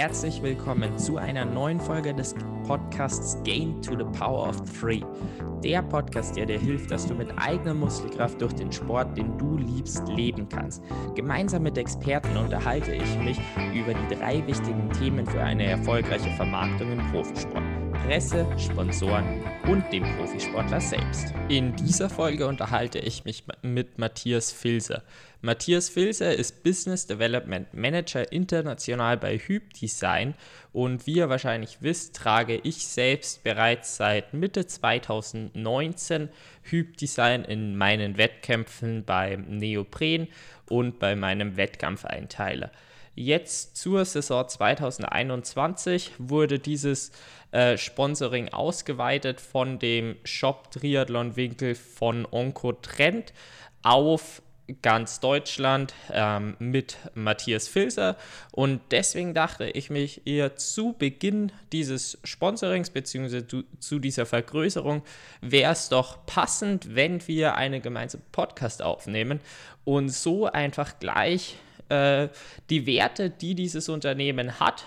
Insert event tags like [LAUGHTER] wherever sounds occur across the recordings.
herzlich willkommen zu einer neuen Folge des Podcasts Gain to the Power of Three. Der Podcast, der dir hilft, dass du mit eigener Muskelkraft durch den Sport, den du liebst, leben kannst. Gemeinsam mit Experten unterhalte ich mich über die drei wichtigen Themen für eine erfolgreiche Vermarktung im Profisport. Presse, Sponsoren und dem Profisportler selbst. In dieser Folge unterhalte ich mich mit Matthias Filser. Matthias Filser ist Business Development Manager international bei Hyp Design und wie ihr wahrscheinlich wisst, trage ich selbst bereits seit Mitte 2019 Hyp Design in meinen Wettkämpfen beim Neopren und bei meinem Wettkampfeinteiler. Jetzt zur Saison 2021 wurde dieses äh, Sponsoring ausgeweitet von dem Shop Triathlon Winkel von Onco Trend auf ganz Deutschland ähm, mit Matthias Filser und deswegen dachte ich mich eher zu Beginn dieses Sponsorings bzw. Zu, zu dieser Vergrößerung wäre es doch passend, wenn wir eine gemeinsame Podcast aufnehmen und so einfach gleich äh, die Werte, die dieses Unternehmen hat,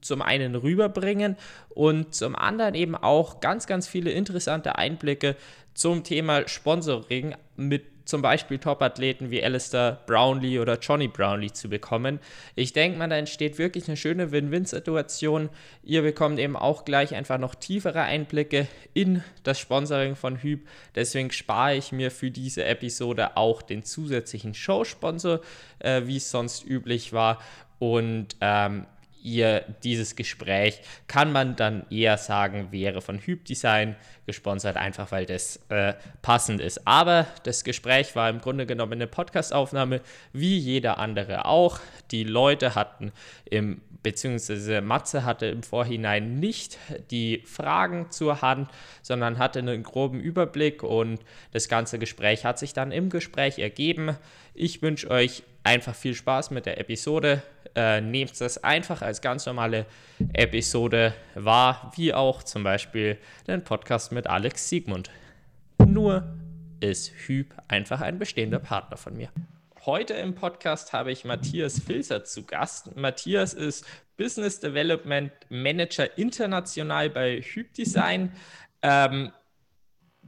zum einen rüberbringen und zum anderen eben auch ganz, ganz viele interessante Einblicke zum Thema Sponsoring mit zum Beispiel Top-Athleten wie Alistair Brownlee oder Johnny Brownlee zu bekommen. Ich denke mal, da entsteht wirklich eine schöne Win-Win-Situation. Ihr bekommt eben auch gleich einfach noch tiefere Einblicke in das Sponsoring von Hüb. Deswegen spare ich mir für diese Episode auch den zusätzlichen Show-Sponsor, äh, wie es sonst üblich war. Und ähm, ihr dieses Gespräch, kann man dann eher sagen, wäre von Hyp Design gesponsert, einfach weil das äh, passend ist. Aber das Gespräch war im Grunde genommen eine Podcastaufnahme, wie jeder andere auch. Die Leute hatten im, beziehungsweise Matze hatte im Vorhinein nicht die Fragen zur Hand, sondern hatte einen groben Überblick und das ganze Gespräch hat sich dann im Gespräch ergeben. Ich wünsche euch einfach viel Spaß mit der Episode. Äh, nehmt das einfach als ganz normale Episode wahr, wie auch zum Beispiel den Podcast mit Alex Siegmund. Nur ist Hüb einfach ein bestehender Partner von mir. Heute im Podcast habe ich Matthias Filzer zu Gast. Matthias ist Business Development Manager international bei Hüb Design. Ähm,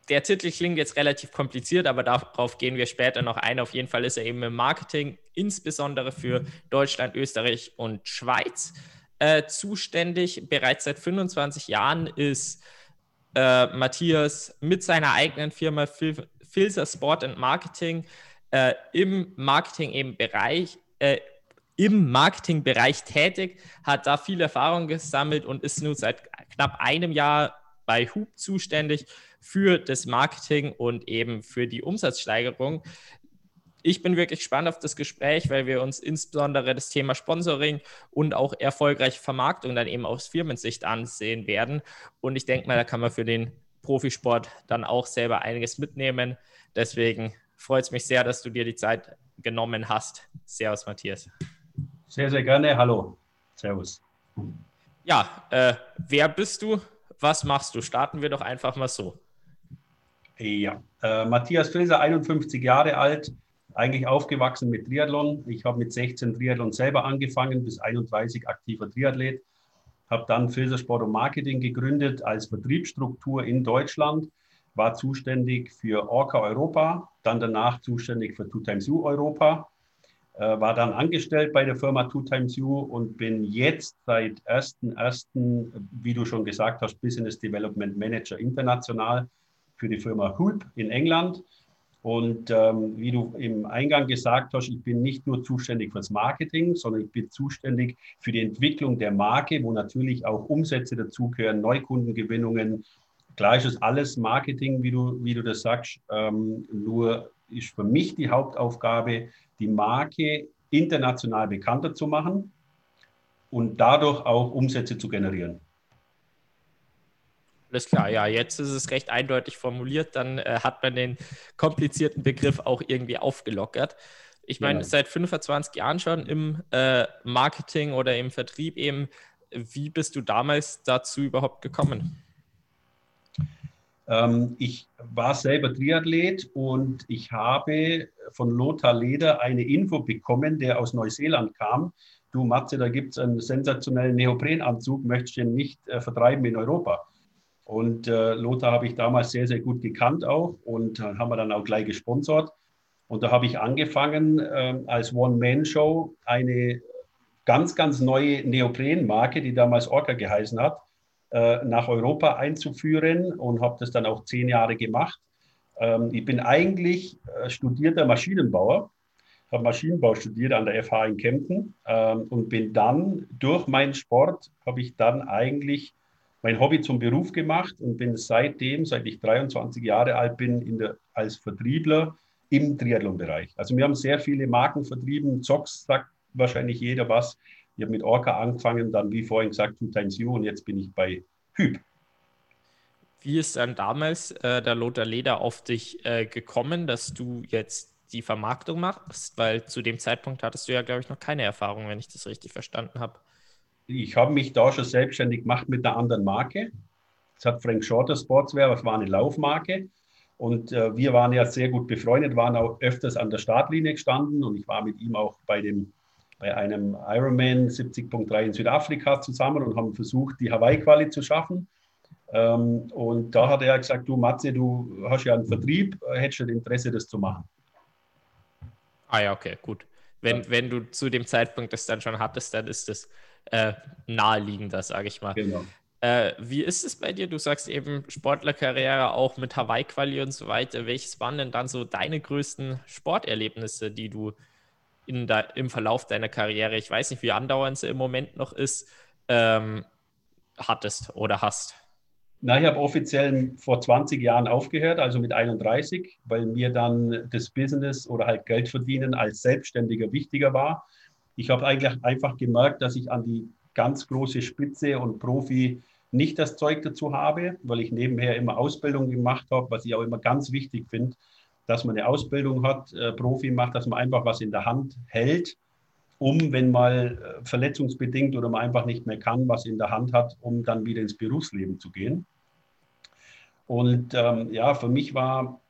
der Titel klingt jetzt relativ kompliziert, aber darauf gehen wir später noch ein. Auf jeden Fall ist er eben im Marketing, insbesondere für Deutschland, Österreich und Schweiz, äh, zuständig. Bereits seit 25 Jahren ist äh, Matthias mit seiner eigenen Firma Fil Filzer Sport and Marketing äh, im Marketing eben Bereich äh, im Marketingbereich tätig, hat da viel Erfahrung gesammelt und ist nun seit knapp einem Jahr bei Hub zuständig für das Marketing und eben für die Umsatzsteigerung. Ich bin wirklich gespannt auf das Gespräch, weil wir uns insbesondere das Thema Sponsoring und auch erfolgreiche Vermarktung dann eben aus Firmensicht ansehen werden. Und ich denke mal, da kann man für den Profisport dann auch selber einiges mitnehmen. Deswegen freut es mich sehr, dass du dir die Zeit genommen hast. Servus, Matthias. Sehr, sehr gerne. Hallo. Servus. Ja, äh, wer bist du? Was machst du? Starten wir doch einfach mal so. Ja, äh, Matthias Filser, 51 Jahre alt, eigentlich aufgewachsen mit Triathlon. Ich habe mit 16 Triathlon selber angefangen, bis 31 aktiver Triathlet. Habe dann Filser Sport und Marketing gegründet als Vertriebsstruktur in Deutschland. War zuständig für Orca Europa, dann danach zuständig für Two Times U Europa. Äh, war dann angestellt bei der Firma Two Times U und bin jetzt seit 1.1., wie du schon gesagt hast, Business Development Manager international für die Firma Hulp in England. Und ähm, wie du im Eingang gesagt hast, ich bin nicht nur zuständig fürs Marketing, sondern ich bin zuständig für die Entwicklung der Marke, wo natürlich auch Umsätze dazugehören, Neukundengewinnungen. Klar ist es alles Marketing, wie du, wie du das sagst. Ähm, nur ist für mich die Hauptaufgabe, die Marke international bekannter zu machen und dadurch auch Umsätze zu generieren. Alles klar, ja, jetzt ist es recht eindeutig formuliert, dann äh, hat man den komplizierten Begriff auch irgendwie aufgelockert. Ich meine, genau. seit 25 Jahren schon im äh, Marketing oder im Vertrieb eben. Wie bist du damals dazu überhaupt gekommen? Ähm, ich war selber Triathlet und ich habe von Lothar Leder eine Info bekommen, der aus Neuseeland kam, du Matze, da gibt es einen sensationellen Neoprenanzug, möchtest du nicht äh, vertreiben in Europa? Und äh, Lothar habe ich damals sehr, sehr gut gekannt auch und äh, haben wir dann auch gleich gesponsert. Und da habe ich angefangen, äh, als One-Man-Show eine ganz, ganz neue Neoprenmarke, die damals Orca geheißen hat, äh, nach Europa einzuführen und habe das dann auch zehn Jahre gemacht. Ähm, ich bin eigentlich äh, studierter Maschinenbauer, habe Maschinenbau studiert an der FH in Kempten ähm, und bin dann durch meinen Sport, habe ich dann eigentlich mein Hobby zum Beruf gemacht und bin seitdem, seit ich 23 Jahre alt bin, in der, als Vertriebler im Triathlon-Bereich. Also wir haben sehr viele Marken vertrieben. Zox sagt wahrscheinlich jeder was. Ich habe mit Orca angefangen, dann wie vorhin gesagt, Two Times You und jetzt bin ich bei Hüb. Wie ist dann damals äh, der Lothar Leder auf dich äh, gekommen, dass du jetzt die Vermarktung machst? Weil zu dem Zeitpunkt hattest du ja, glaube ich, noch keine Erfahrung, wenn ich das richtig verstanden habe. Ich habe mich da schon selbstständig gemacht mit einer anderen Marke. Das hat Frank Shorter Sportswear, das war eine Laufmarke. Und äh, wir waren ja sehr gut befreundet, waren auch öfters an der Startlinie gestanden und ich war mit ihm auch bei, dem, bei einem Ironman 70.3 in Südafrika zusammen und haben versucht, die Hawaii-Quali zu schaffen. Ähm, und da hat er gesagt, du Matze, du hast ja einen Vertrieb, hättest du Interesse, das zu machen. Ah ja, okay, gut. Wenn, ja. wenn du zu dem Zeitpunkt das dann schon hattest, dann ist das äh, naheliegender, sage ich mal. Genau. Äh, wie ist es bei dir? Du sagst eben Sportlerkarriere auch mit Hawaii-Quali und so weiter. Welches waren denn dann so deine größten Sporterlebnisse, die du in da, im Verlauf deiner Karriere, ich weiß nicht, wie andauernd sie im Moment noch ist, ähm, hattest oder hast? Na, ich habe offiziell vor 20 Jahren aufgehört, also mit 31, weil mir dann das Business oder halt Geld verdienen als Selbstständiger wichtiger war. Ich habe eigentlich einfach gemerkt, dass ich an die ganz große Spitze und Profi nicht das Zeug dazu habe, weil ich nebenher immer Ausbildung gemacht habe, was ich auch immer ganz wichtig finde, dass man eine Ausbildung hat, äh, Profi macht, dass man einfach was in der Hand hält, um, wenn mal äh, verletzungsbedingt oder man einfach nicht mehr kann, was in der Hand hat, um dann wieder ins Berufsleben zu gehen. Und ähm, ja, für mich war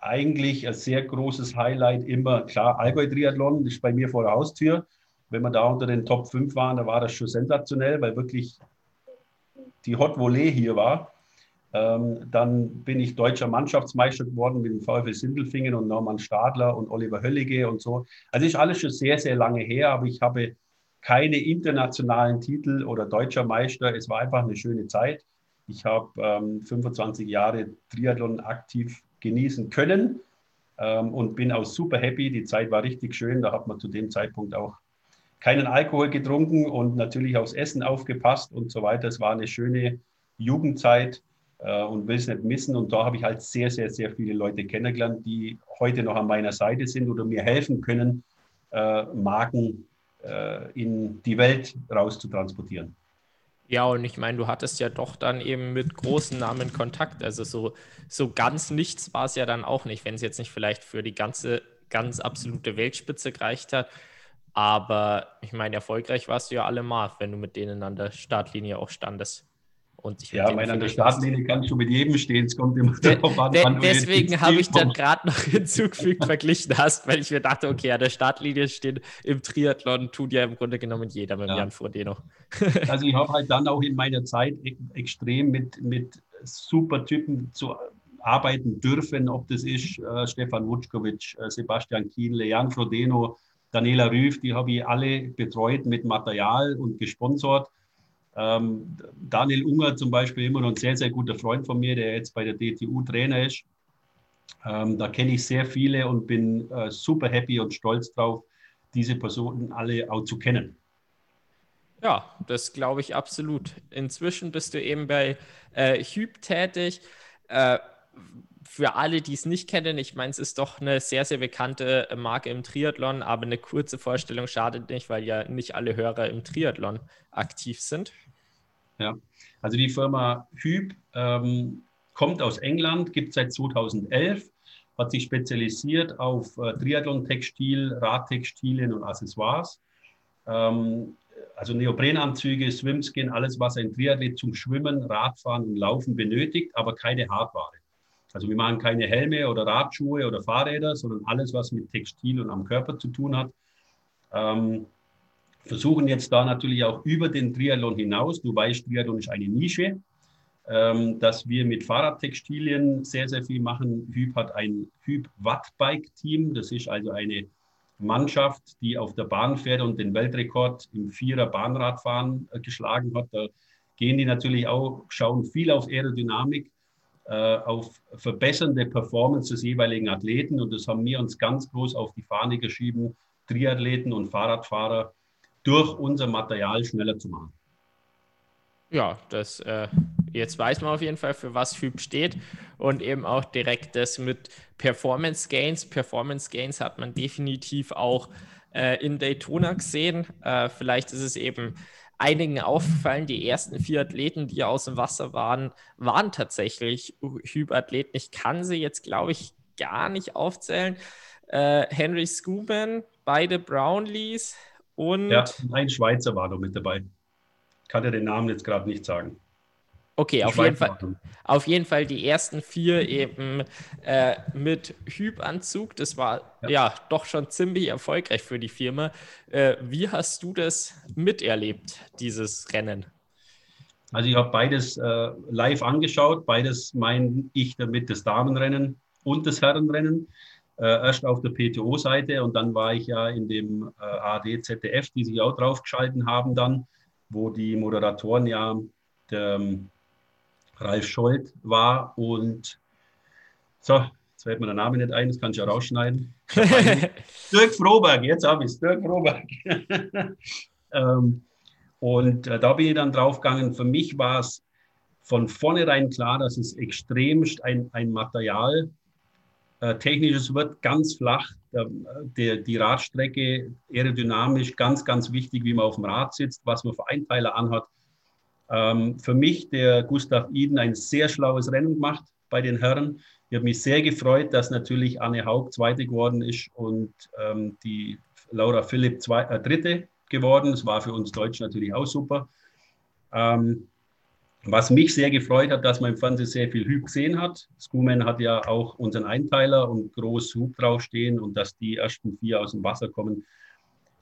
eigentlich ein sehr großes Highlight immer, klar, Allgäu-Triathlon, ist bei mir vor der Haustür. Wenn wir da unter den Top 5 waren, da war das schon sensationell, weil wirklich die Hot Volley hier war. Ähm, dann bin ich deutscher Mannschaftsmeister geworden mit dem VfL Sindelfingen und Norman Stadler und Oliver Höllige und so. Also ist alles schon sehr, sehr lange her, aber ich habe keine internationalen Titel oder deutscher Meister. Es war einfach eine schöne Zeit. Ich habe ähm, 25 Jahre Triathlon aktiv genießen können ähm, und bin auch super happy. Die Zeit war richtig schön. Da hat man zu dem Zeitpunkt auch keinen Alkohol getrunken und natürlich aufs Essen aufgepasst und so weiter. Es war eine schöne Jugendzeit äh, und will es nicht missen. Und da habe ich halt sehr, sehr, sehr viele Leute kennengelernt, die heute noch an meiner Seite sind oder mir helfen können, äh, Marken äh, in die Welt rauszutransportieren. Ja, und ich meine, du hattest ja doch dann eben mit großen Namen Kontakt. Also so, so ganz nichts war es ja dann auch nicht, wenn es jetzt nicht vielleicht für die ganze, ganz absolute Weltspitze gereicht hat. Aber ich meine, erfolgreich warst du ja allemal, wenn du mit denen an der Startlinie auch standest. Und ich ja, meine, an der Startlinie kannst du mit jedem stehen. Es kommt immer darauf an, de, Deswegen habe ich dann gerade noch [LAUGHS] hinzugefügt, verglichen hast, weil ich mir dachte, okay, an der Startlinie stehen im Triathlon tut ja im Grunde genommen jeder mit ja. Jan Frodeno. [LAUGHS] also ich habe halt dann auch in meiner Zeit e-, extrem mit, mit super Typen zu arbeiten dürfen, ob das ist äh, Stefan Wutschkowitsch, äh, Sebastian Kienle, Jan Frodeno, Daniela Rüff, die habe ich alle betreut mit Material und gesponsert. Ähm, Daniel Unger zum Beispiel, immer noch ein sehr, sehr guter Freund von mir, der jetzt bei der DTU Trainer ist. Ähm, da kenne ich sehr viele und bin äh, super happy und stolz drauf, diese Personen alle auch zu kennen. Ja, das glaube ich absolut. Inzwischen bist du eben bei äh, Hüb tätig. Äh, für alle, die es nicht kennen, ich meine, es ist doch eine sehr, sehr bekannte Marke im Triathlon, aber eine kurze Vorstellung schadet nicht, weil ja nicht alle Hörer im Triathlon aktiv sind. Ja, also die Firma Hüb ähm, kommt aus England, gibt es seit 2011, hat sich spezialisiert auf äh, Triathlon-Textil, Radtextilien und Accessoires. Ähm, also Neoprenanzüge, Swimskin, alles, was ein Triathlet zum Schwimmen, Radfahren und Laufen benötigt, aber keine Hardware. Also wir machen keine Helme oder Radschuhe oder Fahrräder, sondern alles, was mit Textil und am Körper zu tun hat. Ähm, versuchen jetzt da natürlich auch über den Triathlon hinaus, du weißt, Triathlon ist eine Nische, ähm, dass wir mit Fahrradtextilien sehr, sehr viel machen. Hyp hat ein Hyp-Wattbike-Team, das ist also eine Mannschaft, die auf der Bahn fährt und den Weltrekord im Vierer Bahnradfahren äh, geschlagen hat. Da gehen die natürlich auch, schauen viel auf Aerodynamik, auf verbessernde Performance des jeweiligen Athleten. Und das haben wir uns ganz groß auf die Fahne geschrieben, Triathleten und Fahrradfahrer durch unser Material schneller zu machen. Ja, das äh, jetzt weiß man auf jeden Fall, für was Hyp steht und eben auch direkt das mit Performance Gains. Performance Gains hat man definitiv auch äh, in Daytona gesehen. Äh, vielleicht ist es eben einigen aufgefallen, die ersten vier Athleten, die aus dem Wasser waren, waren tatsächlich Hyp-Athleten. Ich kann sie jetzt, glaube ich, gar nicht aufzählen. Äh, Henry Scuban, beide Brownlees und. Ja, ein Schweizer war noch mit dabei. Kann ja den Namen jetzt gerade nicht sagen. Okay, auf jeden, Fall, auf jeden Fall die ersten vier eben äh, mit Hyp-Anzug. Das war ja. ja. doch schon ziemlich erfolgreich für die Firma. Äh, wie hast du das miterlebt, dieses Rennen? Also ich habe beides äh, live angeschaut. Beides meine ich damit das Damenrennen und das Herrenrennen. Äh, erst auf der PTO-Seite und dann war ich ja in dem äh, AD ZDF, die sich auch draufgeschalten haben dann, wo die Moderatoren ja der, Ralf Scholz war und so, jetzt fällt mir der Name nicht ein, das kann ich ja rausschneiden. [LAUGHS] Dirk Froberg, jetzt habe ich es, Dirk Froberg. [LAUGHS] ähm, und äh, da bin ich dann draufgegangen. Für mich war es von vornherein klar, dass es extremst ein, ein Material äh, technisches wird, ganz flach. Der, der, die Radstrecke aerodynamisch, ganz, ganz wichtig, wie man auf dem Rad sitzt, was man für Einteiler anhat. Ähm, für mich, der Gustav Iden, ein sehr schlaues Rennen gemacht bei den Herren. Ich habe mich sehr gefreut, dass natürlich Anne Haug Zweite geworden ist und ähm, die Laura Philipp zwei, äh, Dritte geworden. Das war für uns Deutschen natürlich auch super. Ähm, was mich sehr gefreut hat, dass man im Fernsehen sehr viel Hüb gesehen hat. Skuman hat ja auch unseren Einteiler und groß Hub draufstehen und dass die ersten vier aus dem Wasser kommen,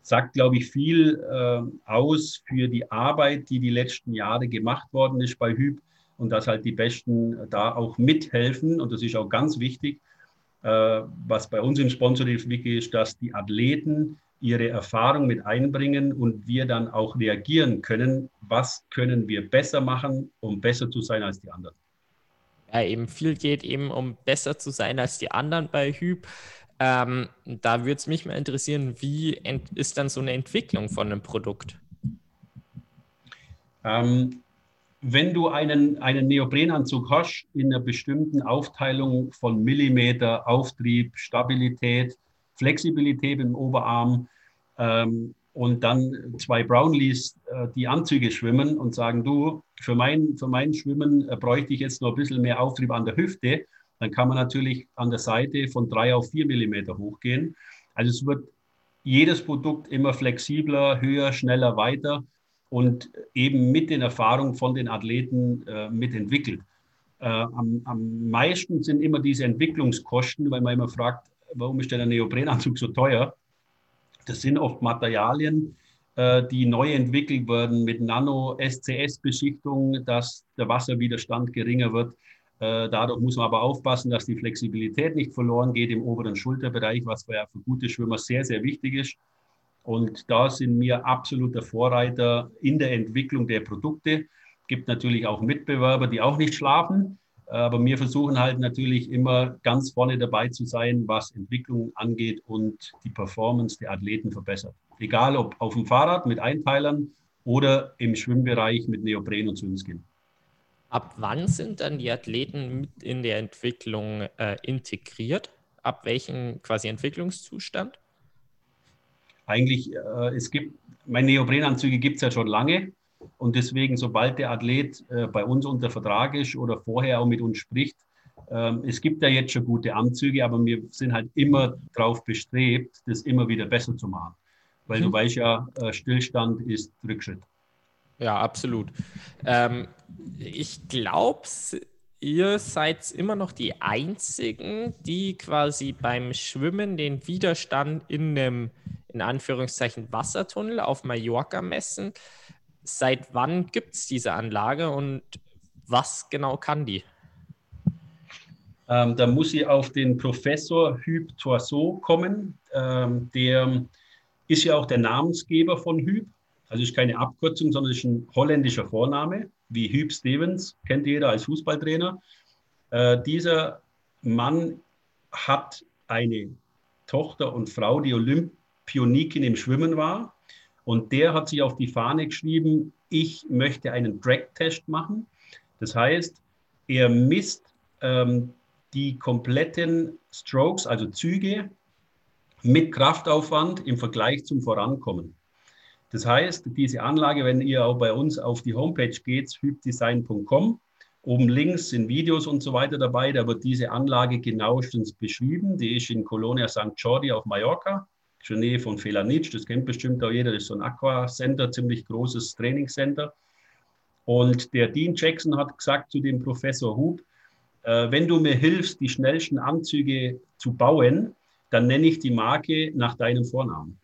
sagt, glaube ich, viel äh, aus für die Arbeit, die die letzten Jahre gemacht worden ist bei Hüb und dass halt die Besten da auch mithelfen. Und das ist auch ganz wichtig. Äh, was bei uns im Sponsorship Wiki ist, dass die Athleten ihre Erfahrung mit einbringen und wir dann auch reagieren können. Was können wir besser machen, um besser zu sein als die anderen? Ja, eben viel geht eben um besser zu sein als die anderen bei Hüb. Ähm, da würde es mich mal interessieren, wie ist dann so eine Entwicklung von einem Produkt? Ähm, wenn du einen, einen Neoprenanzug hast in einer bestimmten Aufteilung von Millimeter, Auftrieb, Stabilität, Flexibilität im Oberarm ähm, und dann zwei Brownlees äh, die Anzüge schwimmen und sagen, du, für mein, für mein Schwimmen äh, bräuchte ich jetzt noch ein bisschen mehr Auftrieb an der Hüfte dann kann man natürlich an der Seite von drei auf vier Millimeter hochgehen. Also es wird jedes Produkt immer flexibler, höher, schneller, weiter und eben mit den Erfahrungen von den Athleten äh, mitentwickelt. Äh, am, am meisten sind immer diese Entwicklungskosten, weil man immer fragt, warum ist denn der Neoprenanzug so teuer? Das sind oft Materialien, äh, die neu entwickelt werden mit Nano-SCS-Beschichtung, dass der Wasserwiderstand geringer wird. Äh, dadurch muss man aber aufpassen, dass die Flexibilität nicht verloren geht im oberen Schulterbereich, was für, gute Schwimmer sehr, sehr wichtig ist. Und da sind wir absoluter Vorreiter in der Entwicklung der Produkte. Gibt natürlich auch Mitbewerber, die auch nicht schlafen. Aber wir versuchen halt natürlich immer ganz vorne dabei zu sein, was Entwicklung angeht und die Performance der Athleten verbessert. Egal ob auf dem Fahrrad mit Einteilern oder im Schwimmbereich mit Neopren und Swimskin. Ab wann sind dann die Athleten mit in der Entwicklung äh, integriert? Ab welchem quasi Entwicklungszustand? Eigentlich, äh, es gibt, meine Neoprenanzüge gibt es ja schon lange. Und deswegen, sobald der Athlet äh, bei uns unter Vertrag ist oder vorher auch mit uns spricht, ähm, es gibt ja jetzt schon gute Anzüge, aber wir sind halt immer darauf bestrebt, das immer wieder besser zu machen. Weil mhm. du weißt ja, äh, Stillstand ist Rückschritt. Ja, absolut. Ähm, ich glaube, ihr seid immer noch die Einzigen, die quasi beim Schwimmen den Widerstand in einem in Anführungszeichen Wassertunnel auf Mallorca messen. Seit wann gibt es diese Anlage und was genau kann die? Ähm, da muss ich auf den Professor Hüb Toiseau kommen. Ähm, der ist ja auch der Namensgeber von Hüb. Also ist keine Abkürzung, sondern ist ein holländischer Vorname, wie Hüb Stevens, kennt jeder als Fußballtrainer. Äh, dieser Mann hat eine Tochter und Frau, die Olympionikin im Schwimmen war. Und der hat sich auf die Fahne geschrieben, ich möchte einen Drag-Test machen. Das heißt, er misst ähm, die kompletten Strokes, also Züge, mit Kraftaufwand im Vergleich zum Vorankommen. Das heißt, diese Anlage, wenn ihr auch bei uns auf die Homepage geht, hybdesign.com, oben links sind Videos und so weiter dabei, da wird diese Anlage genauestens beschrieben. Die ist in Colonia St. Jordi auf Mallorca, in der Nähe von Felanitsch, das kennt bestimmt auch jeder, das ist so ein Aqua-Center, ziemlich großes Trainingscenter. Und der Dean Jackson hat gesagt zu dem Professor Hub, äh, wenn du mir hilfst, die schnellsten Anzüge zu bauen, dann nenne ich die Marke nach deinem Vornamen.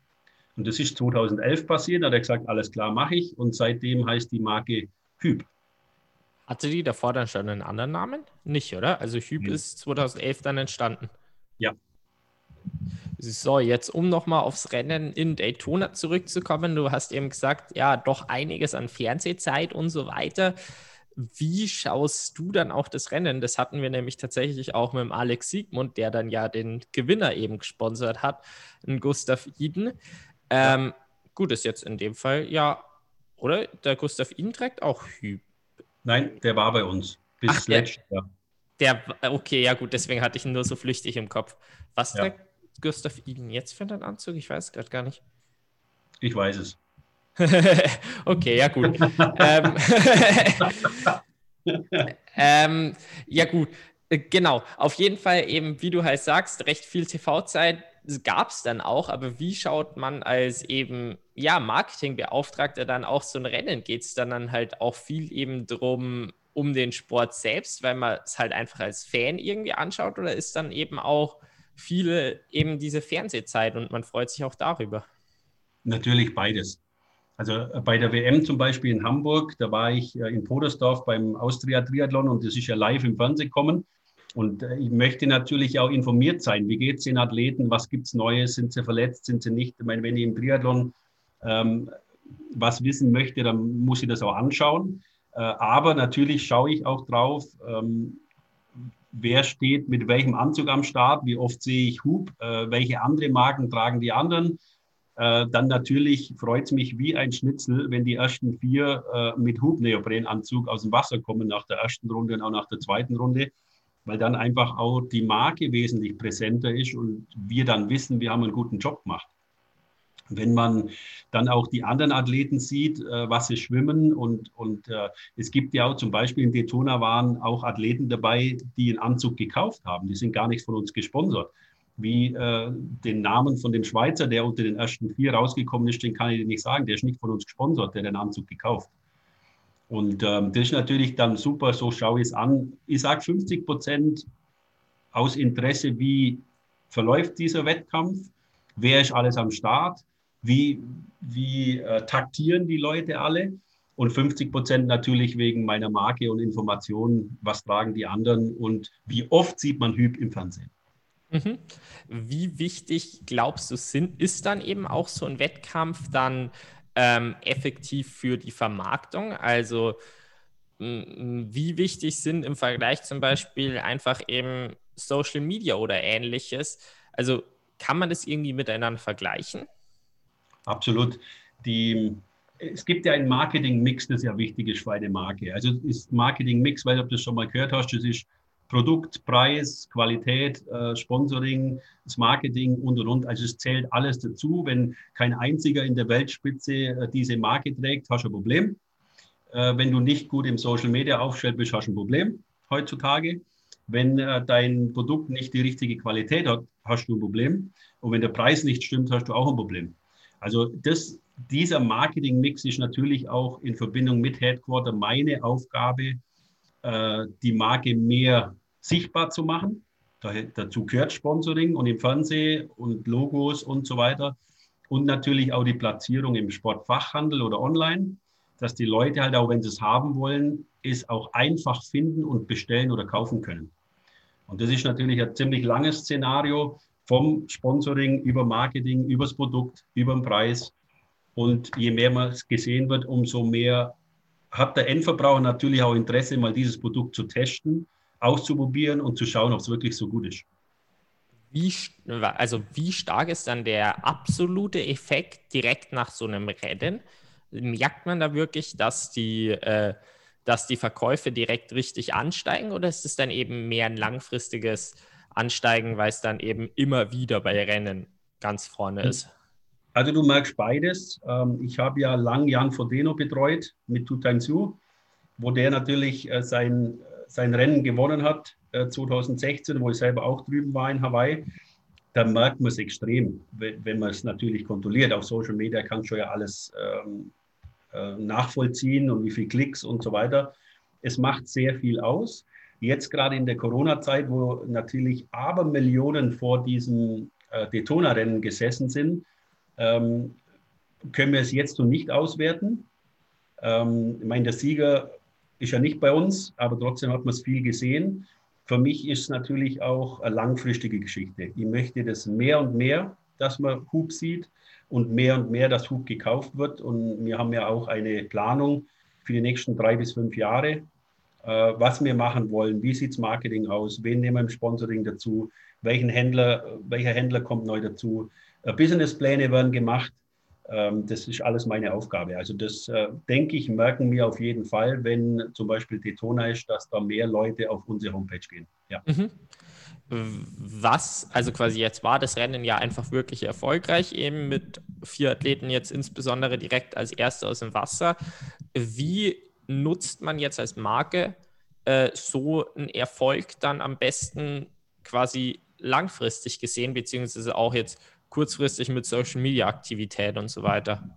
Und das ist 2011 passiert, da hat er gesagt, alles klar, mache ich. Und seitdem heißt die Marke Hüb. Hatte die davor dann schon einen anderen Namen? Nicht, oder? Also Hüb mhm. ist 2011 dann entstanden. Ja. So, jetzt um nochmal aufs Rennen in Daytona zurückzukommen. Du hast eben gesagt, ja, doch einiges an Fernsehzeit und so weiter. Wie schaust du dann auch das Rennen? Das hatten wir nämlich tatsächlich auch mit dem Alex Siegmund, der dann ja den Gewinner eben gesponsert hat, einen Gustav Iden. Ähm. Gut, ist jetzt in dem Fall ja, oder? Der Gustav trägt auch Hüb. Nein, der war bei uns bis Ach, letztes Jahr. Der, okay, ja gut, deswegen hatte ich ihn nur so flüchtig im Kopf. Was ja. trägt Gustav Iden jetzt für einen Anzug? Ich weiß gerade gar nicht. Ich weiß es. [LAUGHS] okay, ja gut. ähm, [LAUGHS] ähm, ja gut, äh, genau. Auf jeden Fall eben, wie du halt sagst, recht viel TV-Zeit gab es dann auch. Aber wie schaut man als eben ja Marketingbeauftragter dann auch so ein Rennen? Geht es dann, dann halt auch viel eben drum um den Sport selbst, weil man es halt einfach als Fan irgendwie anschaut, oder ist dann eben auch viele eben diese Fernsehzeit und man freut sich auch darüber? Natürlich beides. Also äh, bei der WM zum Beispiel in Hamburg, da war ich äh, in Podersdorf beim Austria Triathlon und das ist ja live im Fernsehen gekommen. Und äh, ich möchte natürlich auch informiert sein. Wie geht es den Athleten? Was gibt es Neues? Sind sie verletzt? Sind sie nicht? Ich meine, wenn ich im Triathlon ähm, was wissen möchte, dann muss ich das auch anschauen. Äh, aber natürlich schaue ich auch drauf, ähm, wer steht mit welchem Anzug am Start, wie oft sehe ich Hub, äh, welche andere Marken tragen die anderen äh, dann natürlich freut es mich wie ein Schnitzel, wenn die ersten vier äh, mit Hubneoprenanzug aus dem Wasser kommen nach der ersten Runde und auch nach der zweiten Runde, weil dann einfach auch die Marke wesentlich präsenter ist und wir dann wissen, wir haben einen guten Job gemacht. Wenn man dann auch die anderen Athleten sieht, äh, was sie schwimmen und, und äh, es gibt ja auch zum Beispiel in Daytona waren auch Athleten dabei, die einen Anzug gekauft haben. Die sind gar nicht von uns gesponsert wie äh, den Namen von dem Schweizer, der unter den ersten vier rausgekommen ist, den kann ich dir nicht sagen. Der ist nicht von uns gesponsert, der den Anzug gekauft. Und ähm, das ist natürlich dann super, so schaue ich es an. Ich sage 50 Prozent aus Interesse, wie verläuft dieser Wettkampf, wer ist alles am Start, wie, wie äh, taktieren die Leute alle und 50 Prozent natürlich wegen meiner Marke und Informationen, was tragen die anderen und wie oft sieht man Hüb im Fernsehen. Mhm. Wie wichtig glaubst du, sind, ist dann eben auch so ein Wettkampf dann ähm, effektiv für die Vermarktung? Also wie wichtig sind im Vergleich zum Beispiel einfach eben Social Media oder ähnliches? Also kann man das irgendwie miteinander vergleichen? Absolut. Die, es gibt ja einen Marketing-Mix, das ja wichtig ist für eine Marke. Also ist Marketing-Mix, weil du das schon mal gehört hast, das ist Produkt, Preis, Qualität, äh, Sponsoring, das Marketing und und und. Also es zählt alles dazu. Wenn kein einziger in der Weltspitze äh, diese Marke trägt, hast du ein Problem. Äh, wenn du nicht gut im Social Media aufgestellt bist, hast du ein Problem heutzutage. Wenn äh, dein Produkt nicht die richtige Qualität hat, hast du ein Problem. Und wenn der Preis nicht stimmt, hast du auch ein Problem. Also das, dieser Marketing-Mix ist natürlich auch in Verbindung mit Headquarter meine Aufgabe, die Marke mehr sichtbar zu machen. dazu gehört Sponsoring und im Fernsehen und Logos und so weiter. und natürlich auch die Platzierung im Sportfachhandel oder online, dass die Leute halt auch, wenn sie es haben wollen, es auch einfach finden und bestellen oder kaufen können. Und das ist natürlich ein ziemlich langes Szenario vom Sponsoring über Marketing, übers Produkt, über den Preis. Und je mehr man es gesehen wird, umso mehr hat der Endverbraucher natürlich auch Interesse, mal dieses Produkt zu testen, auszuprobieren und zu schauen, ob es wirklich so gut ist. Wie, also wie stark ist dann der absolute Effekt direkt nach so einem Rennen? Merkt man da wirklich, dass die, äh, dass die Verkäufe direkt richtig ansteigen oder ist es dann eben mehr ein langfristiges Ansteigen, weil es dann eben immer wieder bei Rennen ganz vorne ist? Also du merkst beides. Ähm, ich habe ja lang Jan Fodeno betreut mit Tutangsu, wo der natürlich äh, sein, sein Rennen gewonnen hat 2016, äh, wo ich selber auch drüben war in Hawaii. Da merkt man es extrem, wenn man es natürlich kontrolliert. Auf Social Media kannst du ja alles ähm, äh, nachvollziehen und wie viele Klicks und so weiter. Es macht sehr viel aus. Jetzt gerade in der Corona-Zeit, wo natürlich Abermillionen vor diesem äh, Daytona-Rennen gesessen sind, ähm, können wir es jetzt noch nicht auswerten. Ähm, ich meine, der Sieger ist ja nicht bei uns, aber trotzdem hat man es viel gesehen. Für mich ist es natürlich auch eine langfristige Geschichte. Ich möchte das mehr und mehr, dass man Hub sieht und mehr und mehr, dass Hub gekauft wird. Und wir haben ja auch eine Planung für die nächsten drei bis fünf Jahre, äh, was wir machen wollen, wie sieht das Marketing aus, wen nehmen wir im Sponsoring dazu, welchen Händler, welcher Händler kommt neu dazu. Äh, Businesspläne werden gemacht. Ähm, das ist alles meine Aufgabe. Also das, äh, denke ich, merken wir auf jeden Fall, wenn zum Beispiel Tetona ist, dass da mehr Leute auf unsere Homepage gehen. Ja. Mhm. Was, also quasi jetzt war das Rennen ja einfach wirklich erfolgreich, eben mit vier Athleten jetzt insbesondere direkt als Erste aus dem Wasser. Wie nutzt man jetzt als Marke äh, so einen Erfolg dann am besten quasi langfristig gesehen, beziehungsweise auch jetzt kurzfristig mit Social Media Aktivität und so weiter?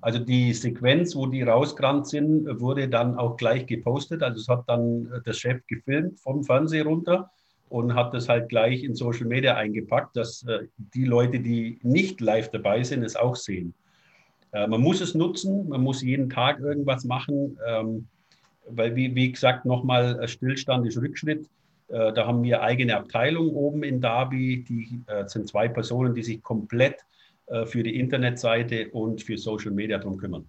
Also die Sequenz, wo die rausgerannt sind, wurde dann auch gleich gepostet. Also es hat dann der Chef gefilmt vom Fernseher runter und hat das halt gleich in Social Media eingepackt, dass äh, die Leute, die nicht live dabei sind, es auch sehen. Äh, man muss es nutzen, man muss jeden Tag irgendwas machen, ähm, weil wie, wie gesagt, nochmal Stillstand ist Rückschritt. Äh, da haben wir eigene Abteilung oben in Darby. Die äh, sind zwei Personen, die sich komplett äh, für die Internetseite und für Social Media darum kümmern.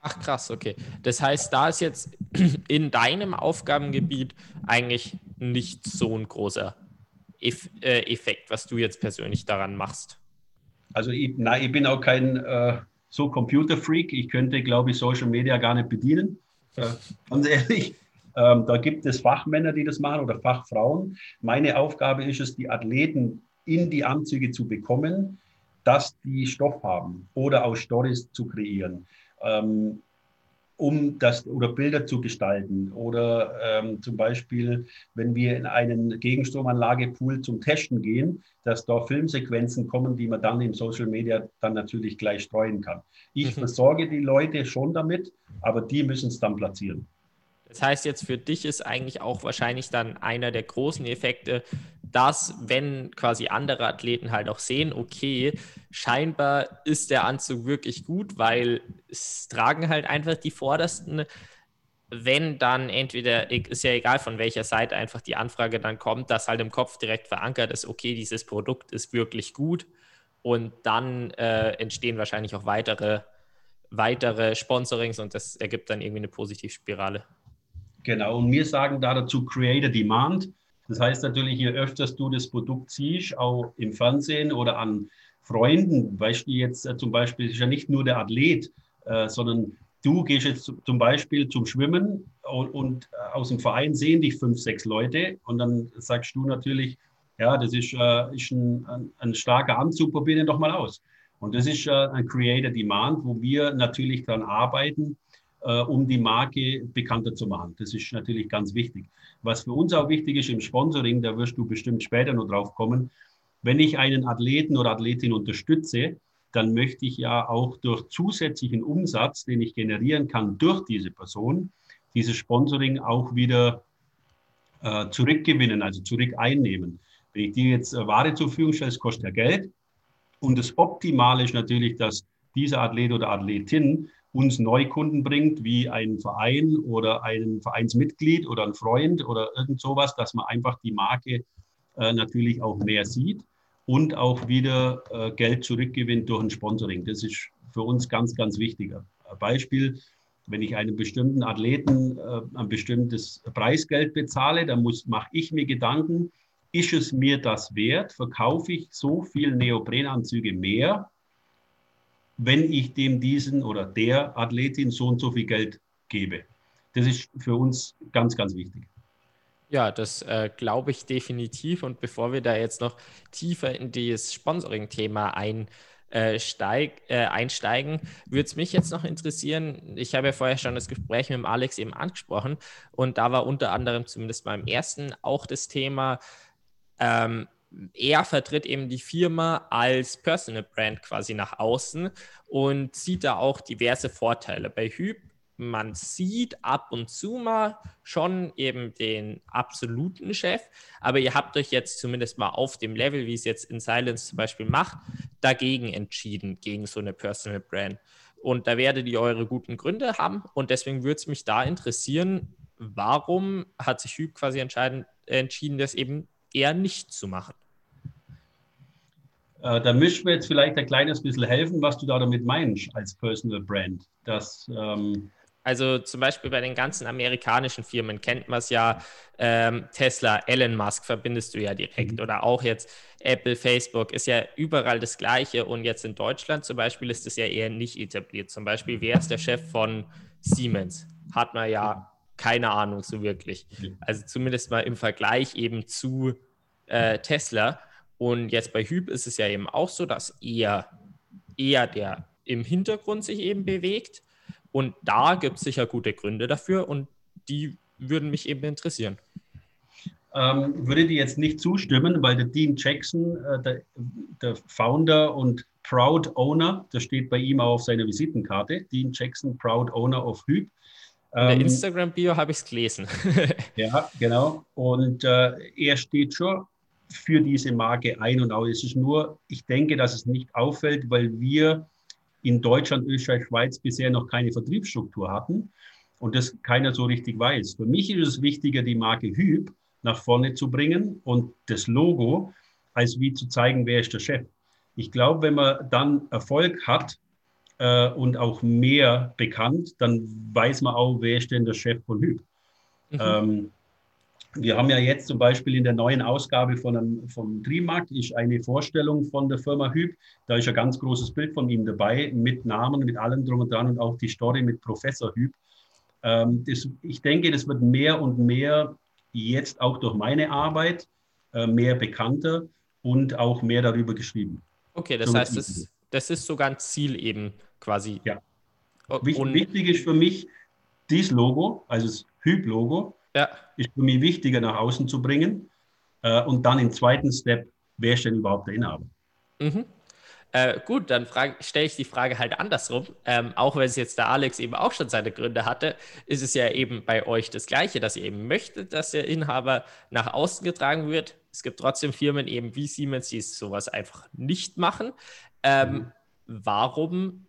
Ach krass, okay. Das heißt, da ist jetzt [CLEARS THROAT] in deinem Aufgabengebiet eigentlich nicht so ein großer Effekt, was du jetzt persönlich daran machst. Also ich, na, ich bin auch kein äh, so Computerfreak. Ich könnte, glaube ich, Social Media gar nicht bedienen. Äh, ganz ehrlich. Ähm, da gibt es Fachmänner, die das machen oder Fachfrauen. Meine Aufgabe ist es, die Athleten in die Anzüge zu bekommen, dass die Stoff haben oder aus Stories zu kreieren. Ähm, um das oder Bilder zu gestalten oder ähm, zum Beispiel, wenn wir in einen Gegenstromanlage-Pool zum Testen gehen, dass da Filmsequenzen kommen, die man dann in Social Media dann natürlich gleich streuen kann. Ich mhm. versorge die Leute schon damit, aber die müssen es dann platzieren. Das heißt jetzt für dich ist eigentlich auch wahrscheinlich dann einer der großen Effekte, dass wenn quasi andere Athleten halt auch sehen, okay, scheinbar ist der Anzug wirklich gut, weil es tragen halt einfach die Vordersten. Wenn dann entweder, ist ja egal von welcher Seite einfach die Anfrage dann kommt, dass halt im Kopf direkt verankert ist, okay, dieses Produkt ist wirklich gut und dann äh, entstehen wahrscheinlich auch weitere, weitere Sponsorings und das ergibt dann irgendwie eine Positivspirale. Genau, und wir sagen da dazu Create a Demand. Das heißt natürlich, je öfter du das Produkt siehst, auch im Fernsehen oder an Freunden, weißt du jetzt äh, zum Beispiel, ist ja nicht nur der Athlet, äh, sondern du gehst jetzt zum Beispiel zum Schwimmen und, und äh, aus dem Verein sehen dich fünf, sechs Leute und dann sagst du natürlich, ja, das ist, äh, ist ein, ein, ein, starker Anzug, probier den doch mal aus. Und das ist äh, ein Creator Demand, wo wir natürlich daran arbeiten, äh, um die Marke bekannter zu machen. Das ist natürlich ganz wichtig. Was für uns auch wichtig ist im Sponsoring, da wirst du bestimmt später noch drauf kommen, wenn ich einen Athleten oder Athletin unterstütze, dann möchte ich ja auch durch zusätzlichen Umsatz, den ich generieren kann durch diese Person, dieses Sponsoring auch wieder äh, zurückgewinnen, also zurück einnehmen. Wenn ich dir jetzt äh, Ware zur Verfügung stelle, es kostet ja Geld Und das Optimale ist natürlich, dass dieser Athlet oder Athletin uns Neukunden bringt, wie ein Verein oder ein Vereinsmitglied oder ein Freund oder irgend sowas, dass man einfach die Marke äh, natürlich auch mehr sieht und auch wieder äh, Geld zurückgewinnt durch ein Sponsoring. Das ist für uns ganz, ganz wichtig. Beispiel, wenn ich einem bestimmten Athleten äh, ein bestimmtes Preisgeld bezahle, dann mache ich mir Gedanken, ist es mir das wert? Verkaufe ich so viel Neoprenanzüge mehr, wenn ich dem diesen oder der Athletin so und so viel Geld gebe? Das ist für uns ganz, ganz wichtig. Ja, das äh, glaube ich definitiv. Und bevor wir da jetzt noch tiefer in das Sponsoring-Thema ein, äh, äh, einsteigen, würde es mich jetzt noch interessieren. Ich habe ja vorher schon das Gespräch mit dem Alex eben angesprochen und da war unter anderem zumindest beim ersten auch das Thema, ähm, er vertritt eben die Firma als Personal Brand quasi nach außen und sieht da auch diverse Vorteile. Bei Hüb man sieht ab und zu mal schon eben den absoluten Chef, aber ihr habt euch jetzt zumindest mal auf dem Level, wie es jetzt in Silence zum Beispiel macht, dagegen entschieden, gegen so eine Personal Brand. Und da werdet ihr eure guten Gründe haben und deswegen würde es mich da interessieren, warum hat sich Hüb quasi entschieden, das eben eher nicht zu machen? Äh, da müssen wir jetzt vielleicht ein kleines bisschen helfen, was du da damit meinst als Personal Brand. Das, ähm also zum Beispiel bei den ganzen amerikanischen Firmen kennt man es ja, ähm, Tesla, Elon Musk verbindest du ja direkt mhm. oder auch jetzt Apple, Facebook ist ja überall das Gleiche und jetzt in Deutschland zum Beispiel ist es ja eher nicht etabliert. Zum Beispiel, wer ist der Chef von Siemens? Hat man ja keine Ahnung so wirklich. Also zumindest mal im Vergleich eben zu äh, Tesla. Und jetzt bei Hüb ist es ja eben auch so, dass eher, eher der im Hintergrund sich eben bewegt und da gibt es sicher gute Gründe dafür und die würden mich eben interessieren. Ähm, würde dir jetzt nicht zustimmen, weil der Dean Jackson, äh, der, der, Founder und Proud Owner, das steht bei ihm auch auf seiner Visitenkarte, Dean Jackson, Proud Owner of Hüb. In der ähm, Instagram-Bio habe ich es gelesen. [LAUGHS] ja, genau. Und äh, er steht schon für diese Marke ein und auch. Es ist nur, ich denke, dass es nicht auffällt, weil wir in Deutschland, Österreich, Schweiz bisher noch keine Vertriebsstruktur hatten und das keiner so richtig weiß. Für mich ist es wichtiger, die Marke Hüb nach vorne zu bringen und das Logo, als wie zu zeigen, wer ist der Chef. Ich glaube, wenn man dann Erfolg hat äh, und auch mehr bekannt, dann weiß man auch, wer ist denn der Chef von Hüb. Mhm. Ähm, wir haben ja jetzt zum Beispiel in der neuen Ausgabe von einem, vom Trimark ist eine Vorstellung von der Firma Hüb. Da ist ein ganz großes Bild von ihm dabei, mit Namen, mit allem drum und dran und auch die Story mit Professor Hüb. Ähm, das, ich denke, das wird mehr und mehr jetzt auch durch meine Arbeit äh, mehr bekannter und auch mehr darüber geschrieben. Okay, das so heißt, das, das ist sogar ein Ziel eben quasi. Ja. Und wichtig ist für mich dieses Logo, also das Hüb-Logo, ja. ist für mich wichtiger nach außen zu bringen. Äh, und dann im zweiten Step, wer ist denn überhaupt der Inhaber? Mhm. Äh, gut, dann stelle ich die Frage halt andersrum. Ähm, auch wenn es jetzt der Alex eben auch schon seine Gründe hatte, ist es ja eben bei euch das Gleiche, dass ihr eben möchtet, dass der Inhaber nach außen getragen wird. Es gibt trotzdem Firmen eben wie Siemens, die sowas einfach nicht machen. Ähm, mhm. Warum